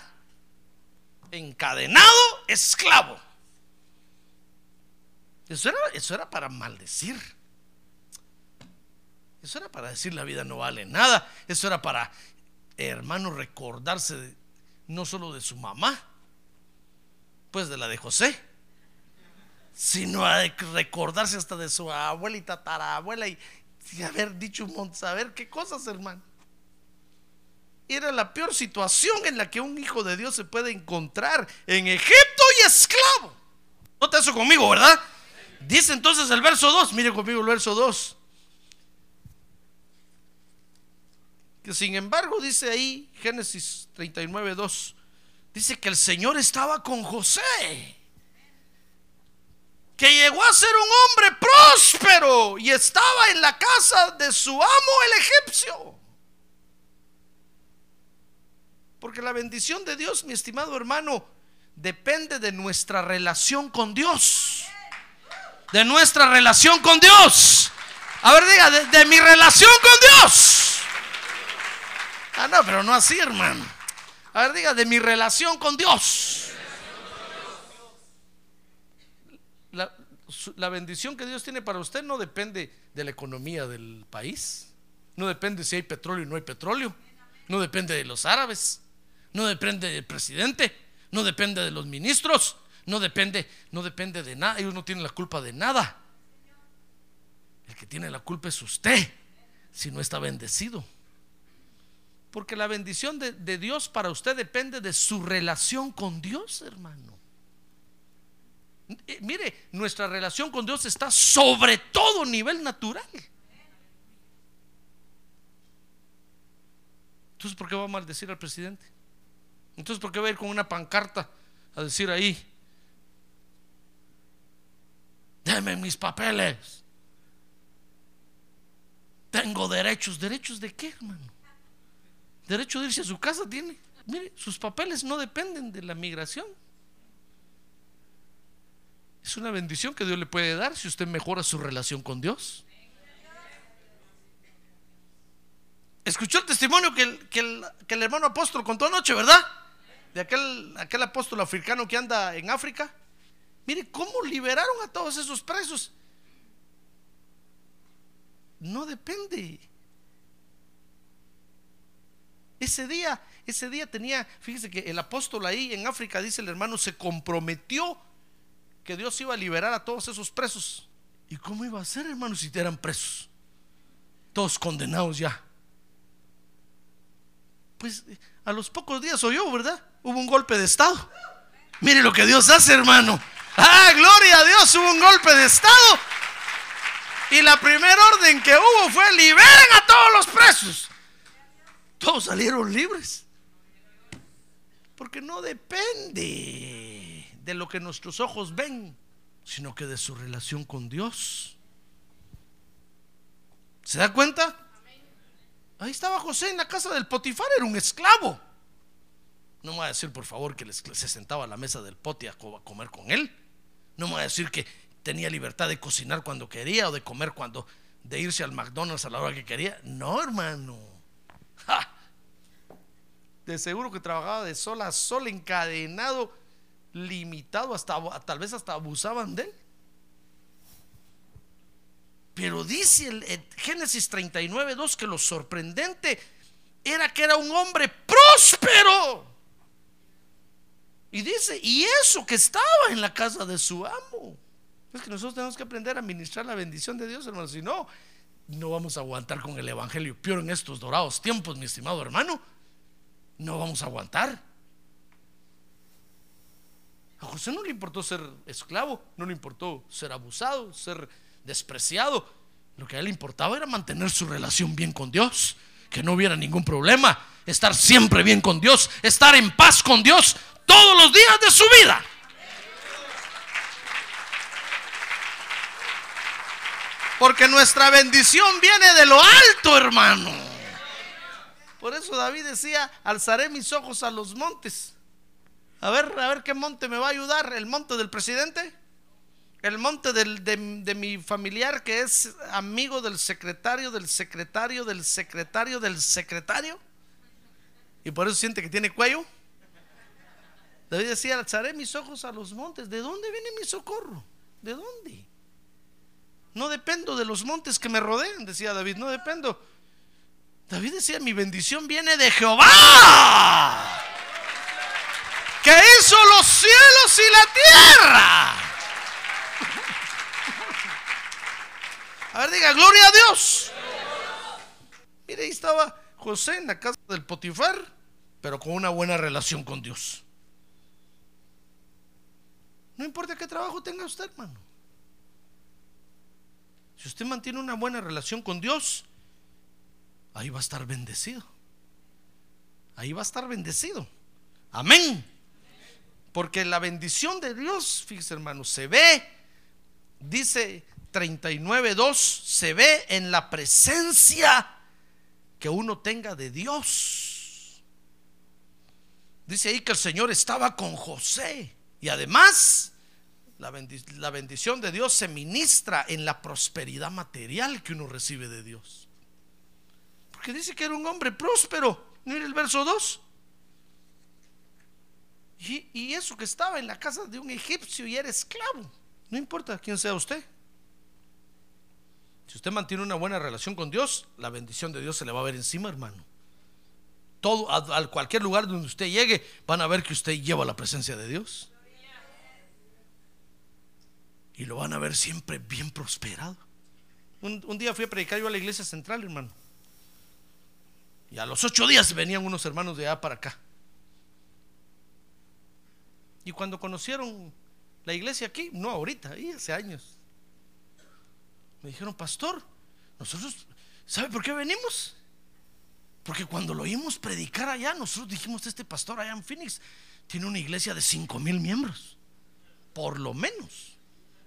Encadenado, esclavo. Eso era, eso era para maldecir. Eso era para decir la vida no vale nada. Eso era para, hermano, recordarse no solo de su mamá, pues de la de José, sino recordarse hasta de su abuela y tatarabuela y, y haber dicho un saber qué cosas, hermano. Era la peor situación en la que un hijo de Dios se puede encontrar en Egipto y esclavo. Nota eso conmigo, ¿verdad? Dice entonces el verso 2, mire conmigo el verso 2. Que sin embargo dice ahí Génesis 39, 2, dice que el Señor estaba con José. Que llegó a ser un hombre próspero y estaba en la casa de su amo el egipcio. Porque la bendición de Dios, mi estimado hermano, depende de nuestra relación con Dios. De nuestra relación con Dios. A ver, diga, de, mi relación con Dios. Ah, no, pero no así, hermano. A ver, diga, de mi relación con Dios. La bendición que Dios tiene para usted no depende de la economía del país. No depende si hay petróleo o no hay petróleo. No depende de los árabes. No depende del presidente. No depende de los ministros. No depende, no depende de nada. Ellos no tienen la culpa de nada. El que tiene la culpa es usted. Si no está bendecido. Porque la bendición de, Dios para usted depende de su relación con Dios, hermano. Eh, Mire, nuestra relación con Dios está sobre todo nivel natural. Entonces, ¿por qué va a maldecir al presidente? Entonces, ¿por qué va a ir con una pancarta a decir ahí, deme mis papeles? Tengo derechos. ¿Derechos de qué, hermano? Derecho de irse a su casa tiene. Mire, sus papeles no dependen de la migración. Es una bendición que Dios le puede dar si usted mejora su relación con Dios. Escuchó el testimonio que el, que el- que el hermano apóstol contó anoche, ¿verdad? De aquel, aquel apóstol africano que anda en África. Mire cómo liberaron a todos esos presos. No depende. Ese día, ese día tenía, fíjese que el apóstol ahí en África, dice el hermano, se comprometió que Dios iba a liberar a todos esos presos. ¿Y cómo iba a ser, hermano, si eran presos? Todos condenados ya. Pues a los pocos días oyó, ¿verdad? Hubo un golpe de Estado. Mire lo que Dios hace, hermano. Ah, gloria a Dios, hubo un golpe de Estado. Y la primera orden que hubo fue liberen a todos los presos. Todos salieron libres. Porque no depende de lo que nuestros ojos ven, sino que de su relación con Dios. ¿Se da cuenta? Ahí estaba José en la casa del Potifar, era un esclavo. No me va a decir, por favor, que se sentaba a la mesa del poti a co- a comer con él. No me va a decir que tenía libertad de cocinar cuando quería o de comer cuando, de irse al McDonald's a la hora que quería. No, hermano. Ja. De seguro que trabajaba de sol a sol, encadenado, limitado, hasta tal vez hasta abusaban de él. Pero dice el, el Génesis 39, 2 que lo sorprendente era que era un hombre próspero. Y dice, y eso que estaba en la casa de su amo. Es que nosotros tenemos que aprender a administrar la bendición de Dios, hermano. Si no, no vamos a aguantar con el Evangelio. Peor en estos dorados tiempos, mi estimado hermano. No vamos a aguantar. A José no le importó ser esclavo, no le importó ser abusado, ser despreciado. Lo que a él le importaba era mantener su relación bien con Dios, que no hubiera ningún problema, estar siempre bien con Dios, estar en paz con Dios todos los días de su vida. Porque nuestra bendición viene de lo alto, hermano. Por eso David decía, alzaré mis ojos a los montes. A ver, a ver qué monte me va a ayudar. ¿El monte del presidente? ¿El monte del- de, de mi familiar que es amigo del secretario, del secretario, del secretario, del secretario? Y por eso siente que tiene cuello. David decía, alzaré mis ojos a los montes. ¿De dónde viene mi socorro? ¿De dónde? No dependo de los montes que me rodean, decía David, no dependo. David decía, mi bendición viene de Jehová, que hizo los cielos y la tierra. A ver, diga, gloria a Dios. Mire, ahí estaba José en la casa del Potifar, pero con una buena relación con Dios. No importa qué trabajo tenga usted, hermano. Si usted mantiene una buena relación con Dios, ahí va a estar bendecido. Ahí va a estar bendecido. Amén. Porque la bendición de Dios, fíjese hermano, se ve, dice 39.2, se ve en la presencia que uno tenga de Dios. Dice ahí que el Señor estaba con José. Y además, la, bendi- la bendición de Dios se ministra en la prosperidad material que uno recibe de Dios. Porque dice que era un hombre próspero. Mire el verso 2. Y, y eso que estaba en la casa de un egipcio y era esclavo. No importa quién sea usted. Si usted mantiene una buena relación con Dios, la bendición de Dios se le va a ver encima, hermano. Todo, a, cualquier lugar donde usted llegue, van a ver que usted lleva la presencia de Dios. Y lo van a ver siempre bien prosperado. Un, un día fui a predicar yo a la iglesia central, hermano. Y a los ocho días venían unos hermanos de allá para acá. Y cuando conocieron la iglesia aquí, no ahorita, ahí hace años, me dijeron, pastor, nosotros, ¿sabe por qué venimos? Porque cuando lo oímos predicar allá, nosotros dijimos, este pastor allá en Phoenix tiene una iglesia de cinco mil miembros, por lo menos.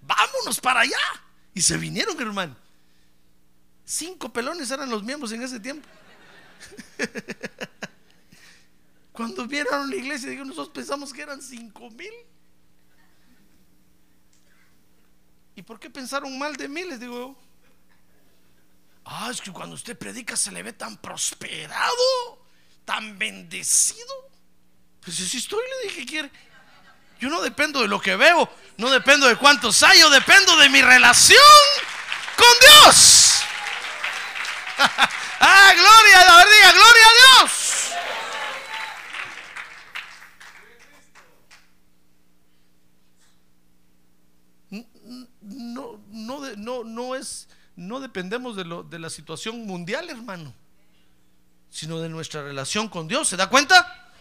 Vámonos para allá. Y se vinieron, hermano. Cinco pelones eran los miembros en ese tiempo. Cuando vieron la iglesia, digo, nosotros pensamos que eran cinco mil. ¿Y por qué pensaron mal de mí? Les digo. Ah, es que cuando usted predica se le ve tan prosperado, tan bendecido. Pues si estoy, le dije, quiere. Yo no dependo de lo que veo, no dependo de cuántos hay, yo dependo de mi relación con Dios. ah, gloria, a ver, diga, gloria a Dios. No, no, no, no es, no dependemos de, lo, de la situación mundial, hermano, sino de nuestra relación con Dios. ¿Se da cuenta?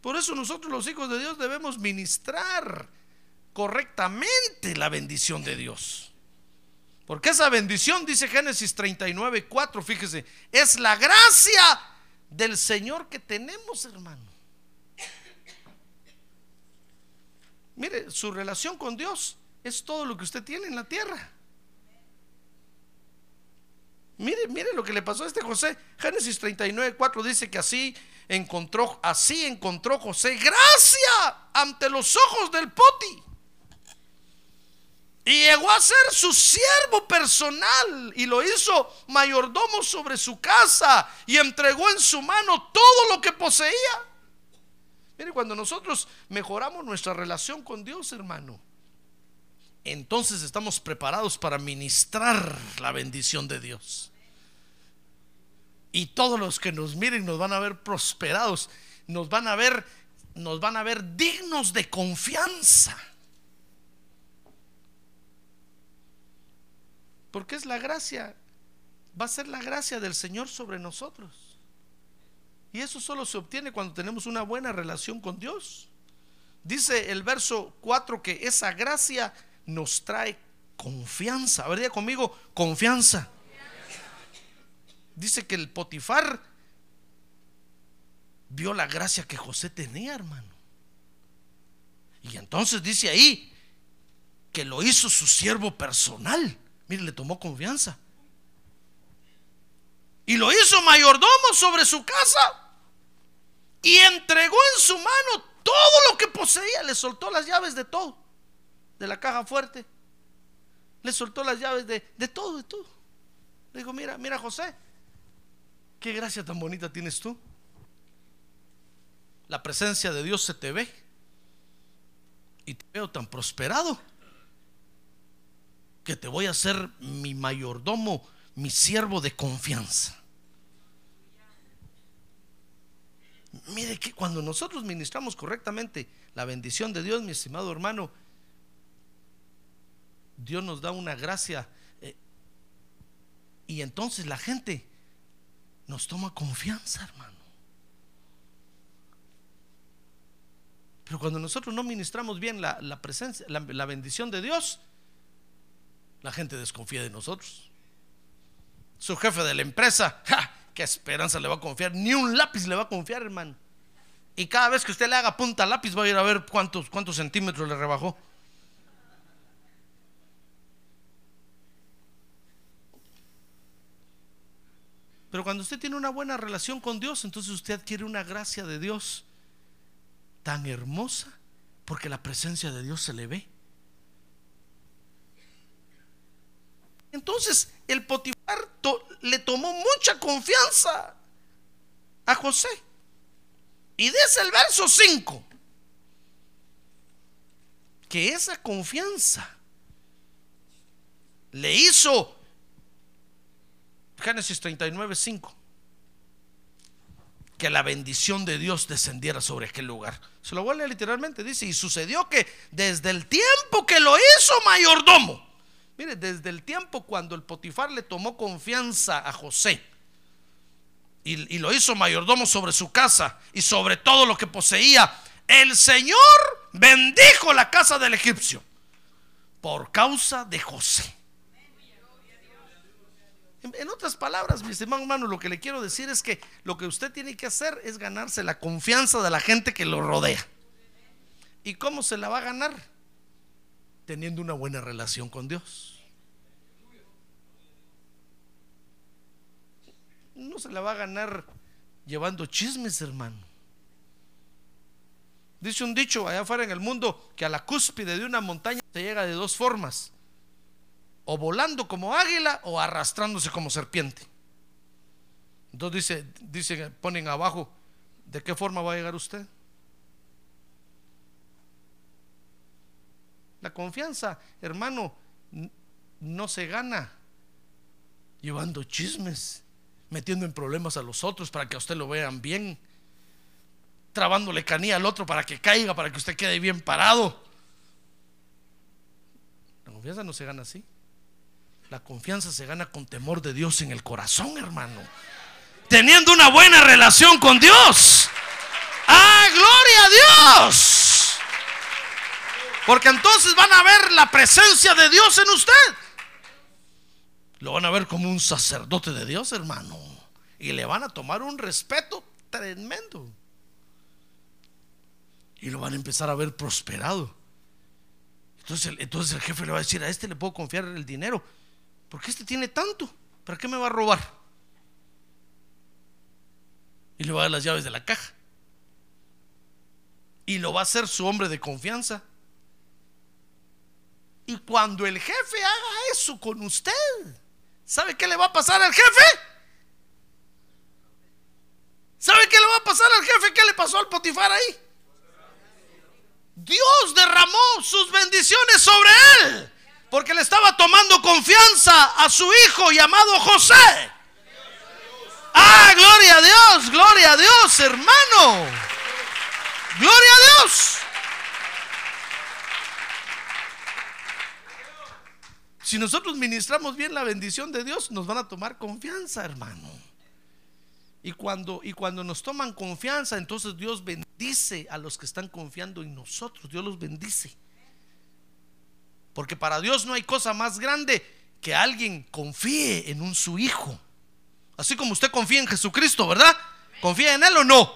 Por eso nosotros los hijos de Dios debemos ministrar correctamente la bendición de Dios. Porque esa bendición, dice Génesis 39, 4, fíjese, es la gracia del Señor que tenemos, hermano. Mire, su relación con Dios es todo lo que usted tiene en la tierra. Mire, mire lo que le pasó a este José. Génesis 39, 4 dice que así encontró, así encontró José gracia ante los ojos del poti. Y llegó a ser su siervo personal y lo hizo mayordomo sobre su casa y entregó en su mano todo lo que poseía. Mire, cuando nosotros mejoramos nuestra relación con Dios, hermano, entonces estamos preparados para ministrar la bendición de Dios. Y todos los que nos miren nos van a ver prosperados, nos van a ver, nos van a ver dignos de confianza. Porque es la gracia, va a ser la gracia del Señor sobre nosotros. Y eso solo se obtiene cuando tenemos una buena relación con Dios. Dice el verso 4 que esa gracia nos trae confianza. A ver, diga conmigo, confianza. Dice que el Potifar vio la gracia que José tenía, hermano. Y entonces dice ahí que lo hizo su siervo personal. Mire, le tomó confianza. Y lo hizo mayordomo sobre su casa. Y entregó en su mano todo lo que poseía. Le soltó las llaves de todo. De la caja fuerte. Le soltó las llaves de, de todo, de todo. Le dijo, mira, mira José. Qué gracia tan bonita tienes tú. La presencia de Dios se te ve. Y te veo tan prosperado que te voy a hacer mi mayordomo, mi siervo de confianza. Mire que cuando nosotros ministramos correctamente la bendición de Dios, mi estimado hermano, Dios nos da una gracia eh, y entonces la gente nos toma confianza, hermano. Pero cuando nosotros no ministramos bien la, presencia, la bendición de Dios, la gente desconfía de nosotros. Su jefe de la empresa, ¿qué esperanza le va a confiar? Ni un lápiz le va a confiar, hermano. Y cada vez que usted le haga punta lápiz, va a ir a ver cuántos, cuántos centímetros le rebajó. Pero cuando usted tiene una buena relación con Dios, entonces usted adquiere una gracia de Dios tan hermosa, porque la presencia de Dios se le ve. Entonces el Potifar le tomó mucha confianza a José. Y dice el verso 5 que esa confianza le hizo Génesis 39, 5 que la bendición de Dios descendiera sobre aquel lugar. Se lo voy a leer literalmente. Dice, y sucedió que desde el tiempo que lo hizo mayordomo, Mire, desde el tiempo cuando el Potifar le tomó confianza a José y, lo hizo mayordomo sobre su casa y sobre todo lo que poseía, el Señor bendijo la casa del egipcio por causa de José. En, otras palabras, mis hermanos, hermano, lo que le quiero decir es que lo que usted tiene que hacer es ganarse la confianza de la gente que lo rodea. ¿Y cómo se la va a ganar? teniendo una buena relación con Dios. No se la va a ganar llevando chismes, hermano. Dice un dicho allá afuera en el mundo que a la cúspide de una montaña se llega de dos formas. O volando como águila o arrastrándose como serpiente. Entonces dice, dice, ponen abajo, ¿de qué forma va a llegar usted? La confianza, hermano, no se gana llevando chismes, metiendo en problemas a los otros para que a usted lo vean bien, trabándole canía al otro para que caiga, para que usted quede bien parado. La confianza no se gana así. La confianza se gana con temor de Dios en el corazón, hermano. Teniendo una buena relación con Dios. ¡Ah, gloria a Dios! Porque entonces van a ver la presencia de Dios en usted. Lo van a ver como un sacerdote de Dios, hermano. Y le van a tomar un respeto tremendo. Y lo van a empezar a ver prosperado. Entonces, entonces el jefe le va a decir, a este le puedo confiar el dinero. Porque este tiene tanto. ¿Para qué me va a robar? Y le va a dar las llaves de la caja. Y lo va a hacer su hombre de confianza. Y cuando el jefe haga eso con usted, ¿sabe qué le va a pasar al jefe? ¿Sabe qué le va a pasar al jefe? ¿Qué le pasó al Potifar ahí? Dios derramó sus bendiciones sobre él. Porque le estaba tomando confianza a su hijo llamado José. Ah, gloria a Dios, gloria a Dios, hermano. Gloria a Dios. Si nosotros ministramos bien la bendición de Dios, nos van a tomar confianza, hermano. Y cuando, y cuando nos toman confianza, entonces Dios bendice a los que están confiando en nosotros. Dios los bendice. Porque para Dios no hay cosa más grande que alguien confíe en un su hijo. Así como usted confía en Jesucristo, ¿verdad? ¿Confía en Él o no?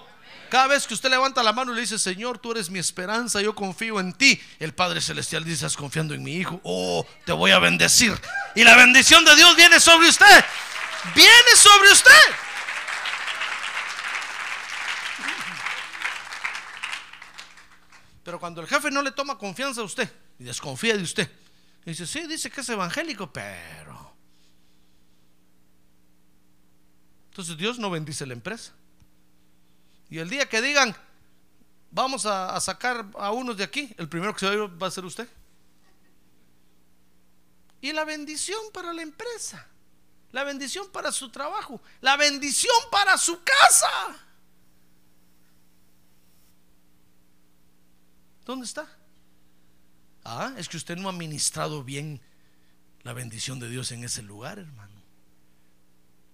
Cada vez que usted levanta la mano y le dice, Señor, tú eres mi esperanza, yo confío en ti. El Padre Celestial dice, estás confiando en mi Hijo. Oh, te voy a bendecir. Y la bendición de Dios viene sobre usted. Viene sobre usted. Pero cuando el jefe no le toma confianza a usted y desconfía de usted, dice, sí, dice que es evangélico, pero... Entonces Dios no bendice la empresa. Y el día que digan, vamos a, sacar a unos de aquí, el primero que se va a, va a ser usted. Y la bendición para la empresa, la bendición para su trabajo, la bendición para su casa. ¿Dónde está? Ah, es que usted no ha ministrado bien la bendición de Dios en ese lugar, hermano.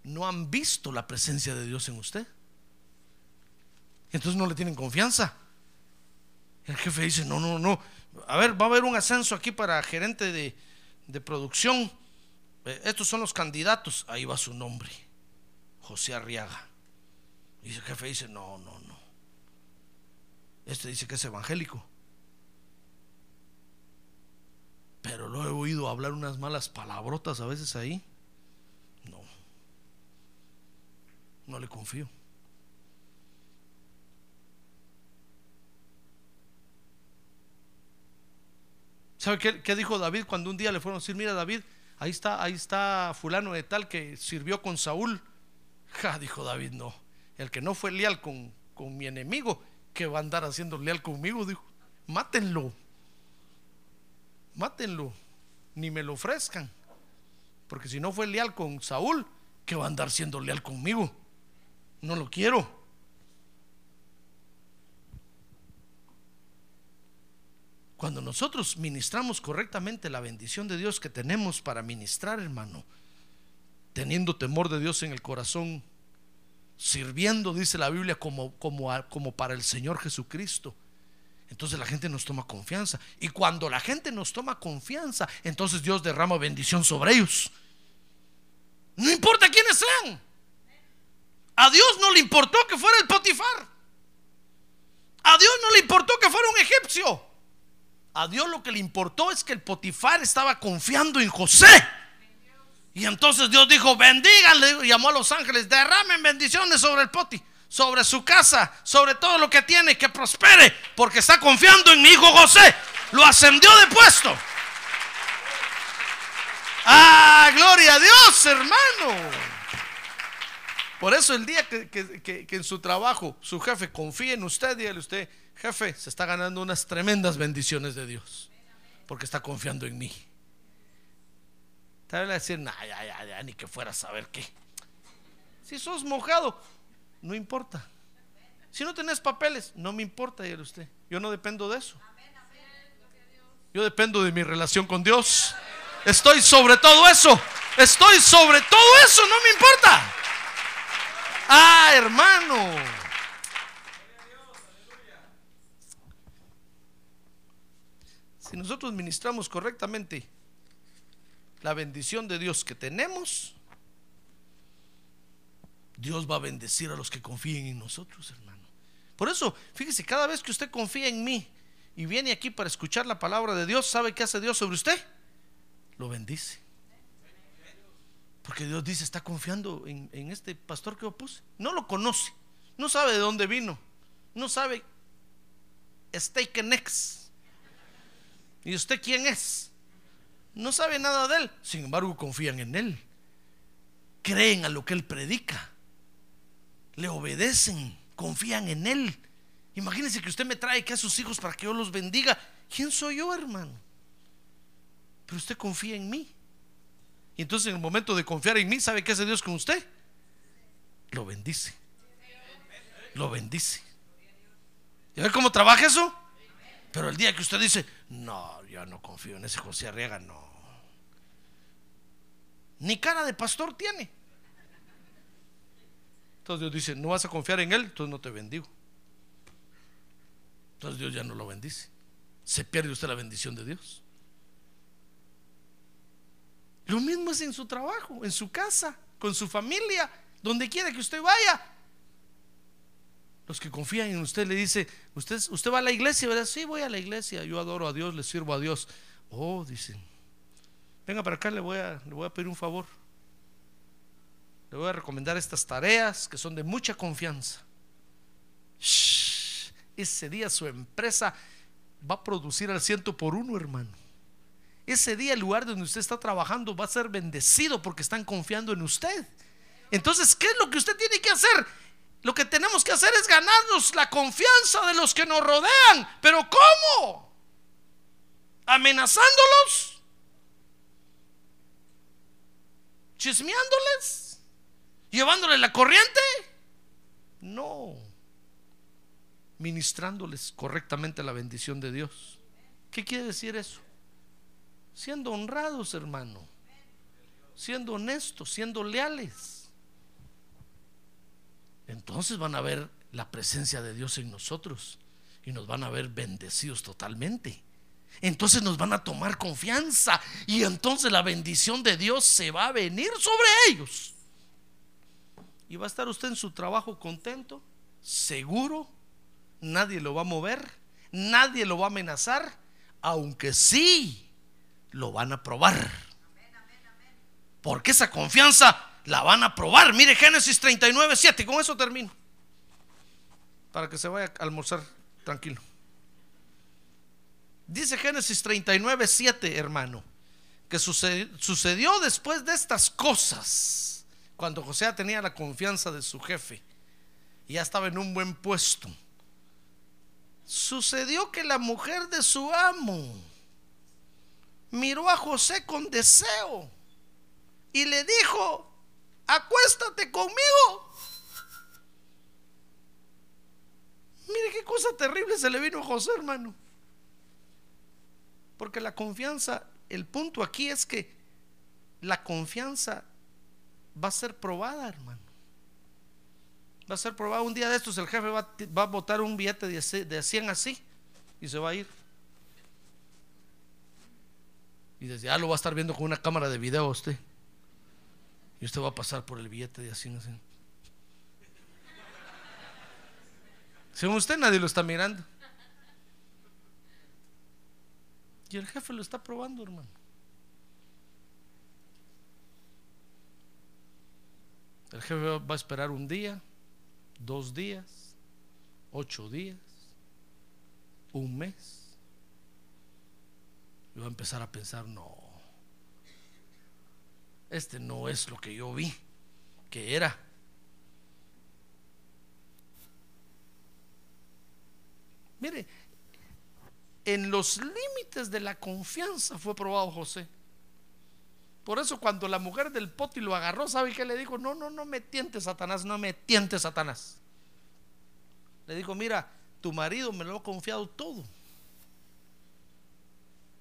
No han visto la presencia de Dios en usted. Entonces no le tienen confianza. El jefe dice, no, no, no. A ver, va a haber un ascenso aquí para gerente de, producción. Eh, estos son los candidatos. Ahí va su nombre. José Arriaga. Y el jefe dice, no, no, no. Este dice que es evangélico. Pero lo he oído hablar unas malas palabrotas a veces ahí. No. No le confío. ¿Sabe qué, dijo David cuando un día le fueron a decir, mira David, ahí está, ahí está fulano de tal que sirvió con Saúl? Dijo David, no, el que no fue leal con, con mi enemigo, que va a andar haciendo leal conmigo, dijo, mátenlo, mátenlo, ni me lo ofrezcan, porque si no fue leal con Saúl, que va a andar siendo leal conmigo, no lo quiero. Cuando nosotros ministramos correctamente la bendición de Dios que tenemos para ministrar, hermano, teniendo temor de Dios en el corazón, sirviendo, dice la Biblia, como, como, como para el Señor Jesucristo. Entonces la gente nos toma confianza. Y cuando la gente nos toma confianza, entonces Dios derrama bendición sobre ellos. No importa quiénes sean. A Dios no le importó que fuera el Potifar. A Dios no le importó que fuera un egipcio. A Dios lo que le importó es que el Potifar estaba confiando en José. Y entonces Dios dijo, bendíganle, llamó a los ángeles, derramen bendiciones sobre el Poti, sobre su casa, sobre todo lo que tiene, que prospere, porque está confiando en mi hijo José. Lo ascendió de puesto. Ah, gloria a Dios, hermano. Por eso el día que, que en su trabajo su jefe confíe en usted, dígale usted, jefe, se está ganando unas tremendas bendiciones de Dios. Porque está confiando en mí. Tal vez decir, nah, ya, ya, ya, ni que fuera a saber qué. Si sos mojado, no importa. Si no tenés papeles, no me importa, usted. Yo no dependo de eso. Yo dependo de mi relación con Dios. Estoy sobre todo eso. Estoy sobre todo eso, no me importa. Ah, hermano. Si nosotros ministramos correctamente la bendición de Dios que tenemos, Dios va a bendecir a los que confíen en nosotros, hermano. Por eso, fíjese, cada vez que usted confía en mí y viene aquí para escuchar la palabra de Dios, ¿sabe qué hace Dios sobre usted? Lo bendice. Porque Dios dice, está confiando en, este pastor que opuse. No lo conoce, no sabe de dónde vino, no sabe steak and ¿Y usted quién es? No sabe nada de él. Sin embargo, confían en él. Creen a lo que él predica. Le obedecen. Confían en él. Imagínense que usted me trae que a sus hijos para que yo los bendiga. ¿Quién soy yo, hermano? Pero usted confía en mí. Y entonces en el momento de confiar en mí, ¿sabe qué hace Dios con usted? Lo bendice. Lo bendice. ¿Ya ve cómo trabaja eso? Pero el día que usted dice, no, yo no confío en ese José Arriaga, no. Ni cara de pastor tiene. Entonces Dios dice, no vas a confiar en Él, entonces no te bendigo. Entonces Dios ya no lo bendice. Se pierde usted la bendición de Dios. Lo mismo es en su trabajo, en su casa, con su familia, donde quiera que usted vaya. Los que confían en usted le dice, usted, usted va a la iglesia, ¿verdad? Sí, voy a la iglesia, yo adoro a Dios, le sirvo a Dios. Oh, dicen, venga para acá, a, le voy a pedir un favor. Le voy a recomendar estas tareas que son de mucha confianza. ese día su empresa va a producir al ciento por uno, hermano. Ese día el lugar donde usted está trabajando va a ser bendecido porque están confiando en usted. Entonces, ¿qué es lo que usted tiene que hacer? Lo que tenemos que hacer es ganarnos la confianza de los que nos rodean. Pero ¿cómo? ¿Amenazándolos? ¿Chismeándoles? ¿Llevándoles la corriente? No. Ministrándoles correctamente la bendición de Dios. ¿Qué quiere decir eso? Siendo honrados, hermano. Siendo honestos, siendo leales entonces van a ver la presencia de Dios en nosotros y nos van a ver bendecidos totalmente. Entonces nos van a tomar confianza y entonces la bendición de Dios se va a venir sobre ellos. Y va a estar usted en su trabajo contento, seguro, nadie lo va a mover, nadie lo va a amenazar, aunque sí lo van a probar. Porque esa confianza la van a probar. Mire Génesis 39, 7. Con eso termino. Para que se vaya a almorzar tranquilo. Dice Génesis 39, 7, hermano, que sucedió, después de estas cosas, cuando José tenía la confianza de su jefe y ya estaba en un buen puesto. Sucedió que la mujer de su amo miró a José con deseo y le dijo, acuéstate conmigo. Mire qué cosa terrible se le vino a José, hermano. Porque la confianza, el punto aquí es que la confianza va a ser probada, hermano. Va a ser probada. Un día de estos el jefe va, a botar un billete de 100 así y se va a ir. Y desde ya lo va a estar viendo con una cámara de video usted. Y usted va a pasar por el billete de así, así. Según usted, nadie lo está mirando. Y el jefe lo está probando, hermano. El jefe va a esperar un día, dos días, ocho días, un mes. Y va a empezar a pensar, no, este no es lo que yo vi que era. Mire, en los límites de la confianza fue probado José. Por eso cuando la mujer del poti lo agarró, ¿sabe qué le dijo? No, no, no me tientes, Satanás, no me tientes, Satanás. Le dijo, mira, tu marido me lo ha confiado todo.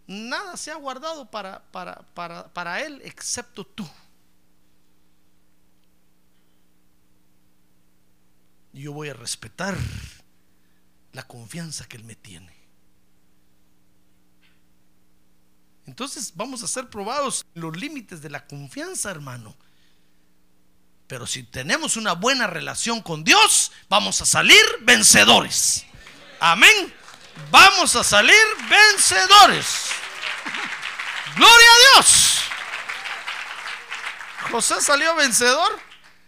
Nada se ha guardado para, para, para, para Él excepto tú. Yo voy a respetar la confianza que Él me tiene. Entonces vamos a ser probados en los límites de la confianza, hermano. Pero si tenemos una buena relación con Dios, vamos a salir vencedores. Amén. Vamos a salir vencedores. Gloria a Dios. José salió vencedor,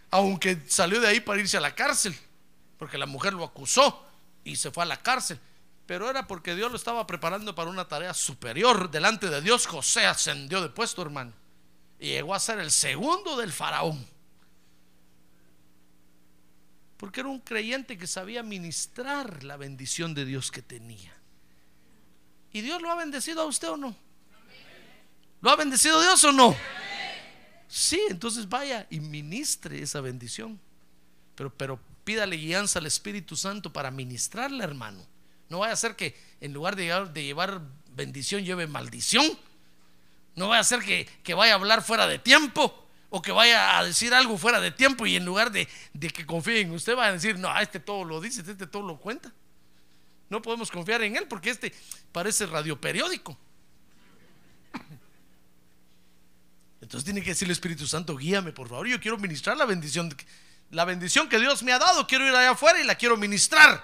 aunque salió de ahí para irse a la cárcel, porque la mujer lo acusó y se fue a la cárcel. Pero era porque Dios lo estaba preparando para una tarea superior. Delante de Dios José ascendió de puesto, hermano. Y llegó a ser el segundo del faraón. Porque era un creyente que sabía ministrar la bendición de Dios que tenía. ¿Y Dios lo ha bendecido a usted o no? ¿Lo ha bendecido Dios o no? Sí, entonces vaya y ministre esa bendición. Pero, pero pídale guianza al Espíritu Santo para ministrarla, hermano. No vaya a ser que en lugar de llevar, bendición lleve maldición. No vaya a ser que, que vaya a hablar fuera de tiempo. o que vaya a decir algo fuera de tiempo y en lugar de, de que confíe en usted va a decir, no, este todo lo dice, este todo lo cuenta. No podemos confiar en él porque este parece radioperiódico. Entonces tiene que decirle Espíritu Santo, guíame por favor. Yo quiero ministrar la bendición, la bendición que Dios me ha dado. Quiero ir allá afuera y la quiero ministrar.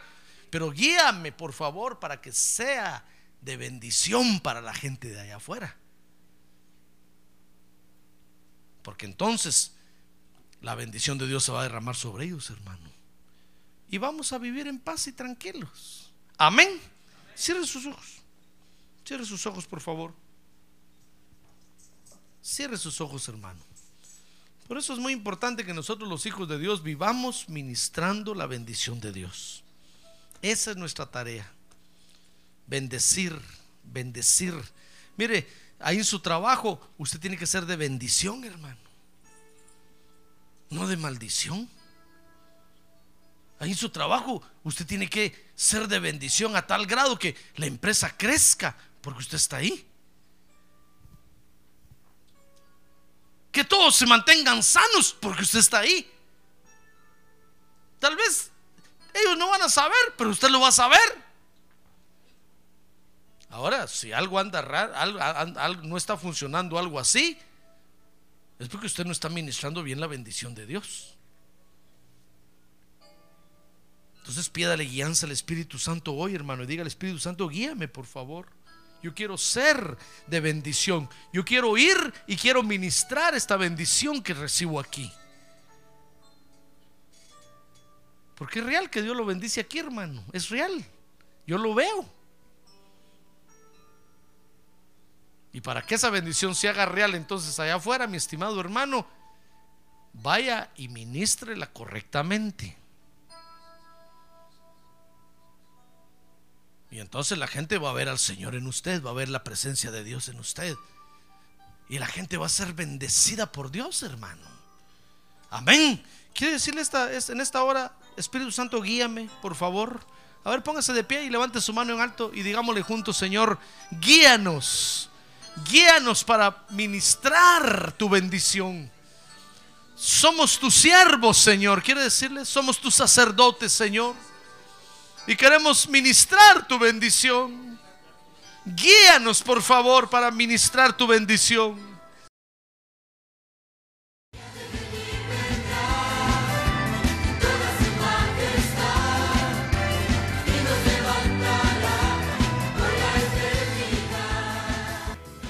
Pero guíame por favor para que sea de bendición para la gente de allá afuera. Porque entonces la bendición de Dios se va a derramar sobre ellos, hermano. Y vamos a vivir en paz y tranquilos. Amén. Cierre sus ojos. Cierre sus ojos, por favor. Cierre sus ojos, hermano. Por eso es muy importante que nosotros los hijos de Dios vivamos ministrando la bendición de Dios. Esa es nuestra tarea. Bendecir, bendecir. Mire, ahí en su trabajo usted tiene que ser de bendición, hermano. No de maldición. Ahí en su trabajo usted tiene que ser de bendición a tal grado que la empresa crezca porque usted está ahí. Que todos se mantengan sanos porque usted está ahí. Tal vez ellos no van a saber, pero usted lo va a saber. Ahora, si algo anda raro, algo, no está funcionando algo así, es porque usted no está ministrando bien la bendición de Dios. Entonces pídale guianza al Espíritu Santo hoy, hermano, y diga al Espíritu Santo, guíame, por favor. Yo quiero ser de bendición. Yo quiero ir y quiero ministrar esta bendición que recibo aquí. Porque es real que Dios lo bendice aquí, hermano. Es real. Yo lo veo. Y para que esa bendición se haga real entonces allá afuera, mi estimado hermano, vaya y ministrela correctamente. Y entonces la gente va a ver al Señor en usted, va a ver la presencia de Dios en usted. Y la gente va a ser bendecida por Dios, hermano. Amén. Quiere decirle esta, en esta hora, Espíritu Santo, guíame, por favor. A ver, póngase de pie y levante su mano en alto y digámosle juntos, Señor, guíanos. Guíanos para ministrar tu bendición. Somos tus siervos, Señor. Quiere decirle, somos tus sacerdotes, Señor y queremos ministrar tu bendición. Guíanos, por favor, para ministrar tu bendición.